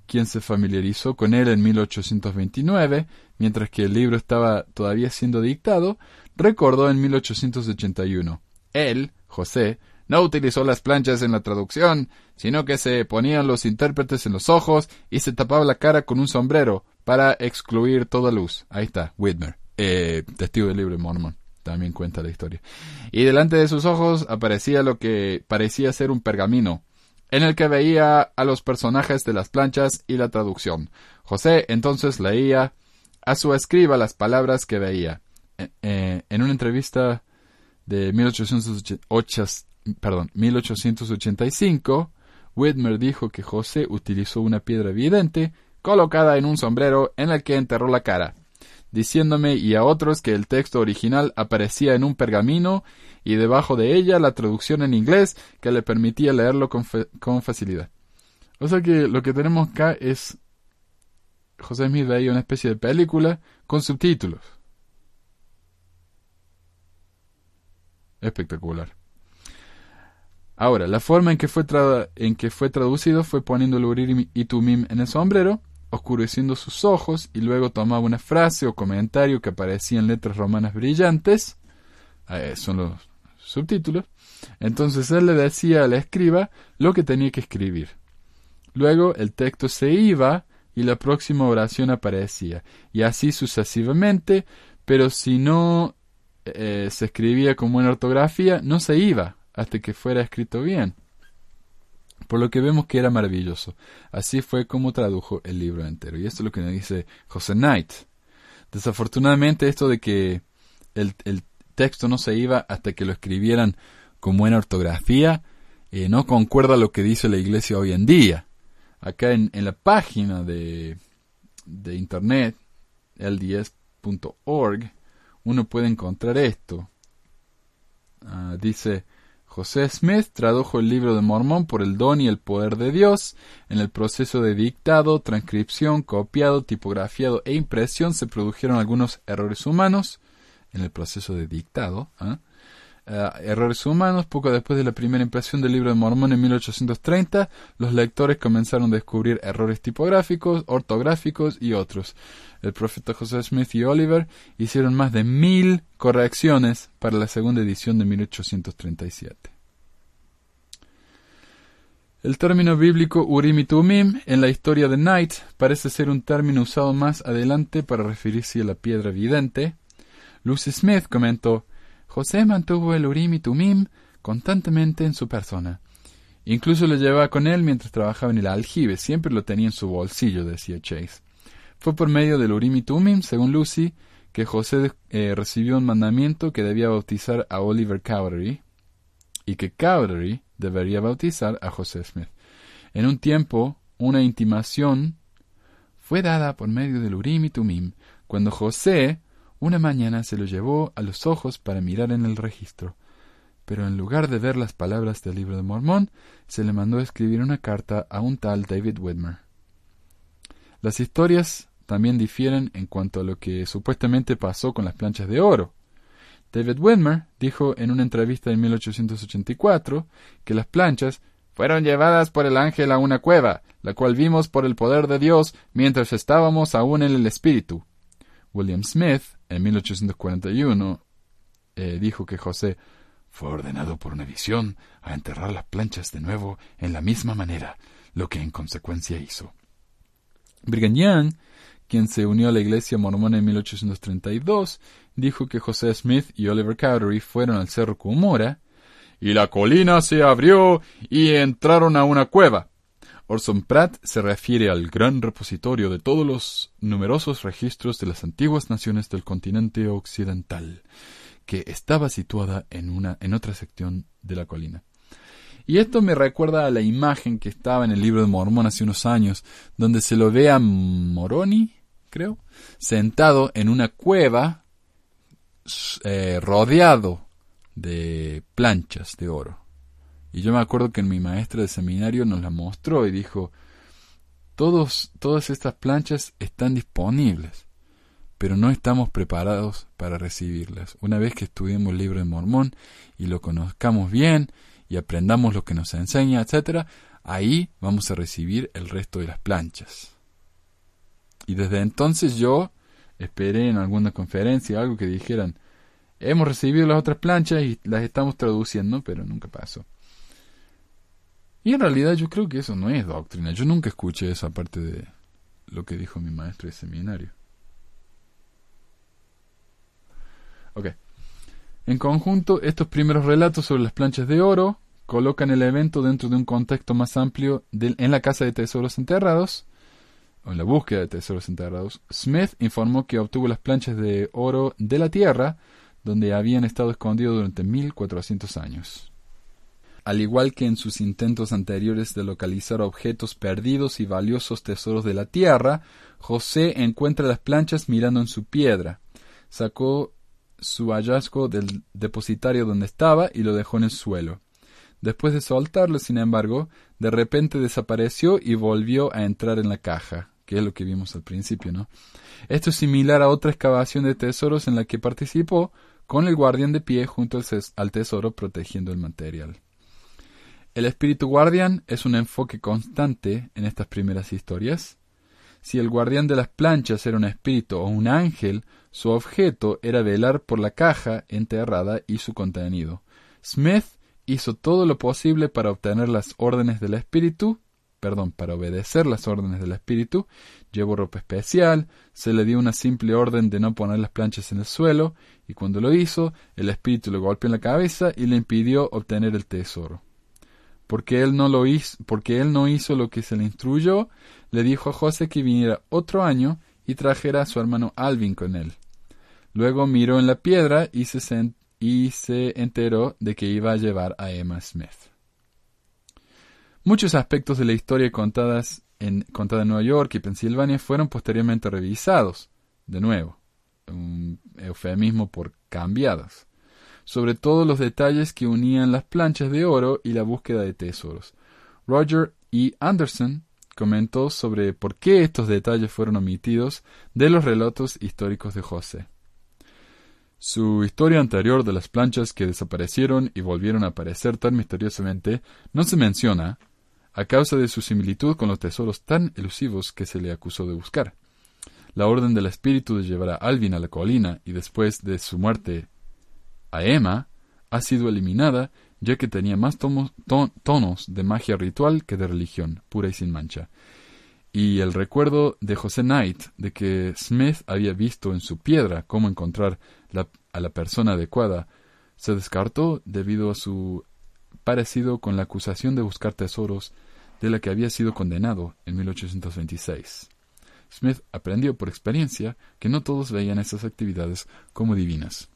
S4: quien se familiarizó con él en 1829, mientras que el libro estaba todavía siendo dictado, recordó en 1881. Él, José, no utilizó las planchas en la traducción, sino que se ponían los intérpretes en los ojos y se tapaba la cara con un sombrero para excluir toda luz. Ahí está, Whitmer, eh, testigo del libro Mormon. También cuenta la historia. Y delante de sus ojos aparecía lo que parecía ser un pergamino, en el que veía a los personajes de las planchas y la traducción. José entonces leía a su escriba las palabras que veía. Eh, eh, en una entrevista de 1888 perdón, 1885, Whitmer dijo que José utilizó una piedra evidente colocada en un sombrero en el que enterró la cara, diciéndome y a otros que el texto original aparecía en un pergamino y debajo de ella la traducción en inglés que le permitía leerlo con, con facilidad. O sea que lo que tenemos acá es José Smith veía una especie de película con subtítulos. Espectacular. Ahora, la forma en que fue, en que fue traducido fue poniendo el Urim y Tumim en el sombrero, oscureciendo sus ojos y luego tomaba una frase o comentario que aparecía en letras romanas brillantes, eh, son los subtítulos, entonces él le decía al escriba lo que tenía que escribir. Luego el texto se iba y la próxima oración aparecía, y así sucesivamente, pero si no eh, se escribía con buena ortografía, no se iba, hasta que fuera escrito bien. Por lo que vemos que era maravilloso. Así fue como tradujo el libro entero. Y esto es lo que nos dice José Knight. Desafortunadamente esto de que el, texto no se iba hasta que lo escribieran con buena ortografía, eh, no concuerda lo que dice la iglesia hoy en día. Acá en, la página de, de internet, lds.org, uno puede encontrar esto. Ah, dice, José Smith tradujo el libro de Mormón por el don y el poder de Dios. En el proceso de dictado, transcripción, copiado, tipografiado e impresión se produjeron algunos errores humanos. En el proceso de dictado, ¿ah? eh, errores humanos. Poco después de la primera impresión del libro de Mormón en 1830, los lectores comenzaron a descubrir errores tipográficos, ortográficos y otros. El profeta José Smith y Oliver hicieron más de mil correcciones para la segunda edición de 1837. El término bíblico Urim y en la historia de Knight parece ser un término usado más adelante para referirse a la piedra vidente. Lucy Smith comentó, José mantuvo el Urim y Tumim constantemente en su persona. Incluso lo llevaba con él mientras trabajaba en el aljibe, siempre lo tenía en su bolsillo, decía Chase. Fue por medio del Urim y Tumim, según Lucy, que José eh, recibió un mandamiento que debía bautizar a Oliver Cowdery y que Cowdery debería bautizar a José Smith. En un tiempo, una intimación fue dada por medio del Urim y Tumim, cuando José una mañana se lo llevó a los ojos para mirar en el registro. Pero en lugar de ver las palabras del libro de Mormón, se le mandó escribir una carta a un tal David Whitmer. Las historias también difieren en cuanto a lo que supuestamente pasó con las planchas de oro. David Whitmer dijo en una entrevista en 1884 que las planchas fueron llevadas por el ángel a una cueva, la cual vimos por el poder de Dios mientras estábamos aún en el espíritu. William Smith, en 1841, eh, dijo que José fue ordenado por una visión a enterrar las planchas de nuevo en la misma manera, lo que en consecuencia hizo. Brigham Young quien se unió a la iglesia mormona en 1832, dijo que José Smith y Oliver Cowdery fueron al cerro Cumora, y la colina se abrió y entraron a una cueva. Orson Pratt se refiere al gran repositorio de todos los numerosos registros de las antiguas naciones del continente occidental, que estaba situada en, una, en otra sección de la colina. Y esto me recuerda a la imagen que estaba en el libro de Mormón hace unos años, donde se lo ve a Moroni, creo, sentado en una cueva eh, rodeado de planchas de oro. Y yo me acuerdo que mi maestra de seminario nos la mostró y dijo, Todos, todas estas planchas están disponibles, pero no estamos preparados para recibirlas. Una vez que estudiemos el libro de Mormón y lo conozcamos bien y aprendamos lo que nos enseña, etc., ahí vamos a recibir el resto de las planchas. Y desde entonces yo esperé en alguna conferencia algo que dijeran, hemos recibido las otras planchas y las estamos traduciendo, pero nunca pasó. Y en realidad yo creo que eso no es doctrina. Yo nunca escuché esa parte de lo que dijo mi maestro de seminario. Ok. En conjunto, estos primeros relatos sobre las planchas de oro colocan el evento dentro de un contexto más amplio en la casa de tesoros enterrados, en la búsqueda de tesoros enterrados, Smith informó que obtuvo las planchas de oro de la tierra, donde habían estado escondidos durante 1400 años. Al igual que en sus intentos anteriores de localizar objetos perdidos y valiosos tesoros de la tierra, José encuentra las planchas mirando en su piedra. Sacó su hallazgo del depositario donde estaba y lo dejó en el suelo. Después de soltarlo, sin embargo, de repente desapareció y volvió a entrar en la caja que es lo que vimos al principio, ¿no? Esto es similar a otra excavación de tesoros en la que participó con el guardián de pie junto al tesoro protegiendo el material. El espíritu guardián es un enfoque constante en estas primeras historias. Si el guardián de las planchas era un espíritu o un ángel, su objeto era velar por la caja enterrada y su contenido. Smith hizo todo lo posible para obtener las órdenes del espíritu perdón, para obedecer las órdenes del espíritu, llevó ropa especial, se le dio una simple orden de no poner las planchas en el suelo, y cuando lo hizo, el espíritu le golpeó en la cabeza y le impidió obtener el tesoro. Porque él no lo hizo, porque él no hizo lo que se le instruyó, le dijo a José que viniera otro año y trajera a su hermano Alvin con él. Luego miró en la piedra y se, y se enteró de que iba a llevar a Emma Smith. Muchos aspectos de la historia contadas en, contada en Nueva York y Pensilvania fueron posteriormente revisados, de nuevo, un eufemismo por cambiados, sobre todo los detalles que unían las planchas de oro y la búsqueda de tesoros. Roger E. Anderson comentó sobre por qué estos detalles fueron omitidos de los relatos históricos de José. Su historia anterior de las planchas que desaparecieron y volvieron a aparecer tan misteriosamente no se menciona, a causa de su similitud con los tesoros tan elusivos que se le acusó de buscar. La orden del espíritu de llevar a Alvin a la colina y después de su muerte a Emma ha sido eliminada ya que tenía más tonos de magia ritual que de religión, pura y sin mancha. Y el recuerdo de José Knight de que Smith había visto en su piedra cómo encontrar a la persona adecuada se descartó debido a su parecido con la acusación de buscar tesoros de la que había sido condenado en 1826. Smith aprendió por experiencia que no todos veían esas actividades como divinas.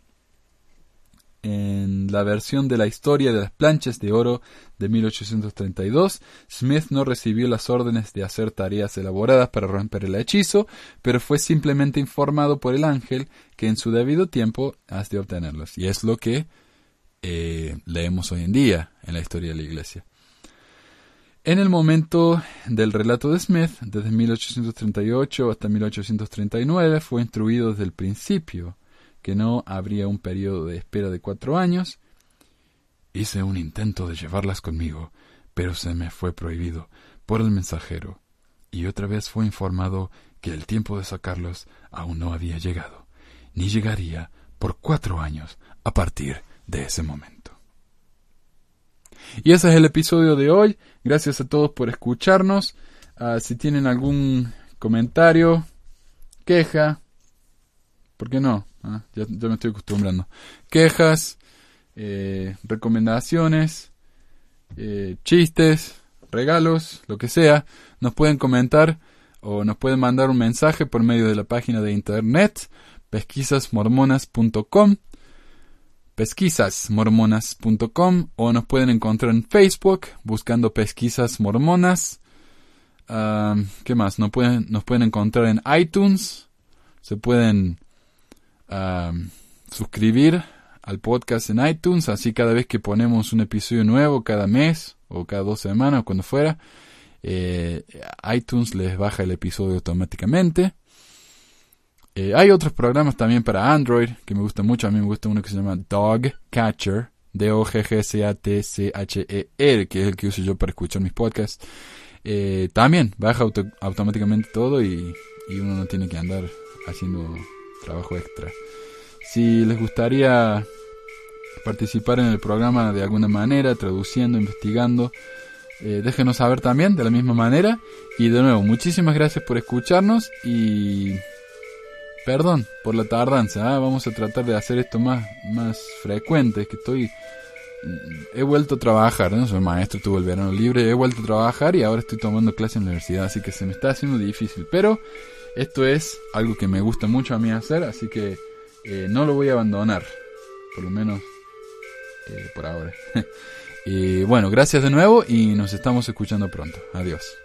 S4: En la versión de la historia de las planchas de oro de 1832, Smith no recibió las órdenes de hacer tareas elaboradas para romper el hechizo, pero fue simplemente informado por el ángel que en su debido tiempo has de obtenerlas. Y es lo que eh, leemos hoy en día en la historia de la Iglesia. En el momento del relato de Smith, desde 1838 hasta 1839, fue instruido desde el principio que no habría un periodo de espera de cuatro años. Hice un intento de llevarlas conmigo, pero se me fue prohibido por el mensajero, y otra vez fue informado que el tiempo de sacarlos aún no había llegado, ni llegaría por cuatro años a partir de ese momento. Y ese es el episodio de hoy. Gracias a todos por escucharnos. Ah, si tienen algún comentario, queja, ¿por qué no? Ah, ya, me estoy acostumbrando. Quejas, eh, recomendaciones, eh, chistes, regalos, lo que sea, nos pueden comentar o nos pueden mandar un mensaje por medio de la página de internet pesquisasmormonas.com pesquisasmormonas.com o nos pueden encontrar en Facebook buscando pesquisas mormonas. Ah, ¿Qué más? Nos pueden, nos pueden encontrar en iTunes. Se pueden ah, suscribir al podcast en iTunes. Así cada vez que ponemos un episodio nuevo, cada mes o cada dos semanas, cuando fuera, eh, iTunes les baja el episodio automáticamente. Eh, hay otros programas también para Android que me gustan mucho. A mí me gusta uno que se llama Dog Catcher. D-O-G-G-C-A-T-C-H-E-R, que es el que uso yo para escuchar mis podcasts. Eh, también baja automáticamente todo y, y, uno no tiene que andar haciendo trabajo extra. Si les gustaría participar en el programa de alguna manera, traduciendo, investigando, eh, déjenos saber también de la misma manera. Y de nuevo, muchísimas gracias por escucharnos y Perdón por la tardanza, ¿ah? vamos a tratar de hacer esto más, más frecuente, que estoy... Mm, he vuelto a trabajar, ¿no? soy maestro, tuve el verano libre, he vuelto a trabajar y ahora estoy tomando clase en la universidad, así que se me está haciendo difícil, pero esto es algo que me gusta mucho a mí hacer, así que eh, no lo voy a abandonar, por lo menos eh, por ahora. y bueno, gracias de nuevo y nos estamos escuchando pronto. Adiós.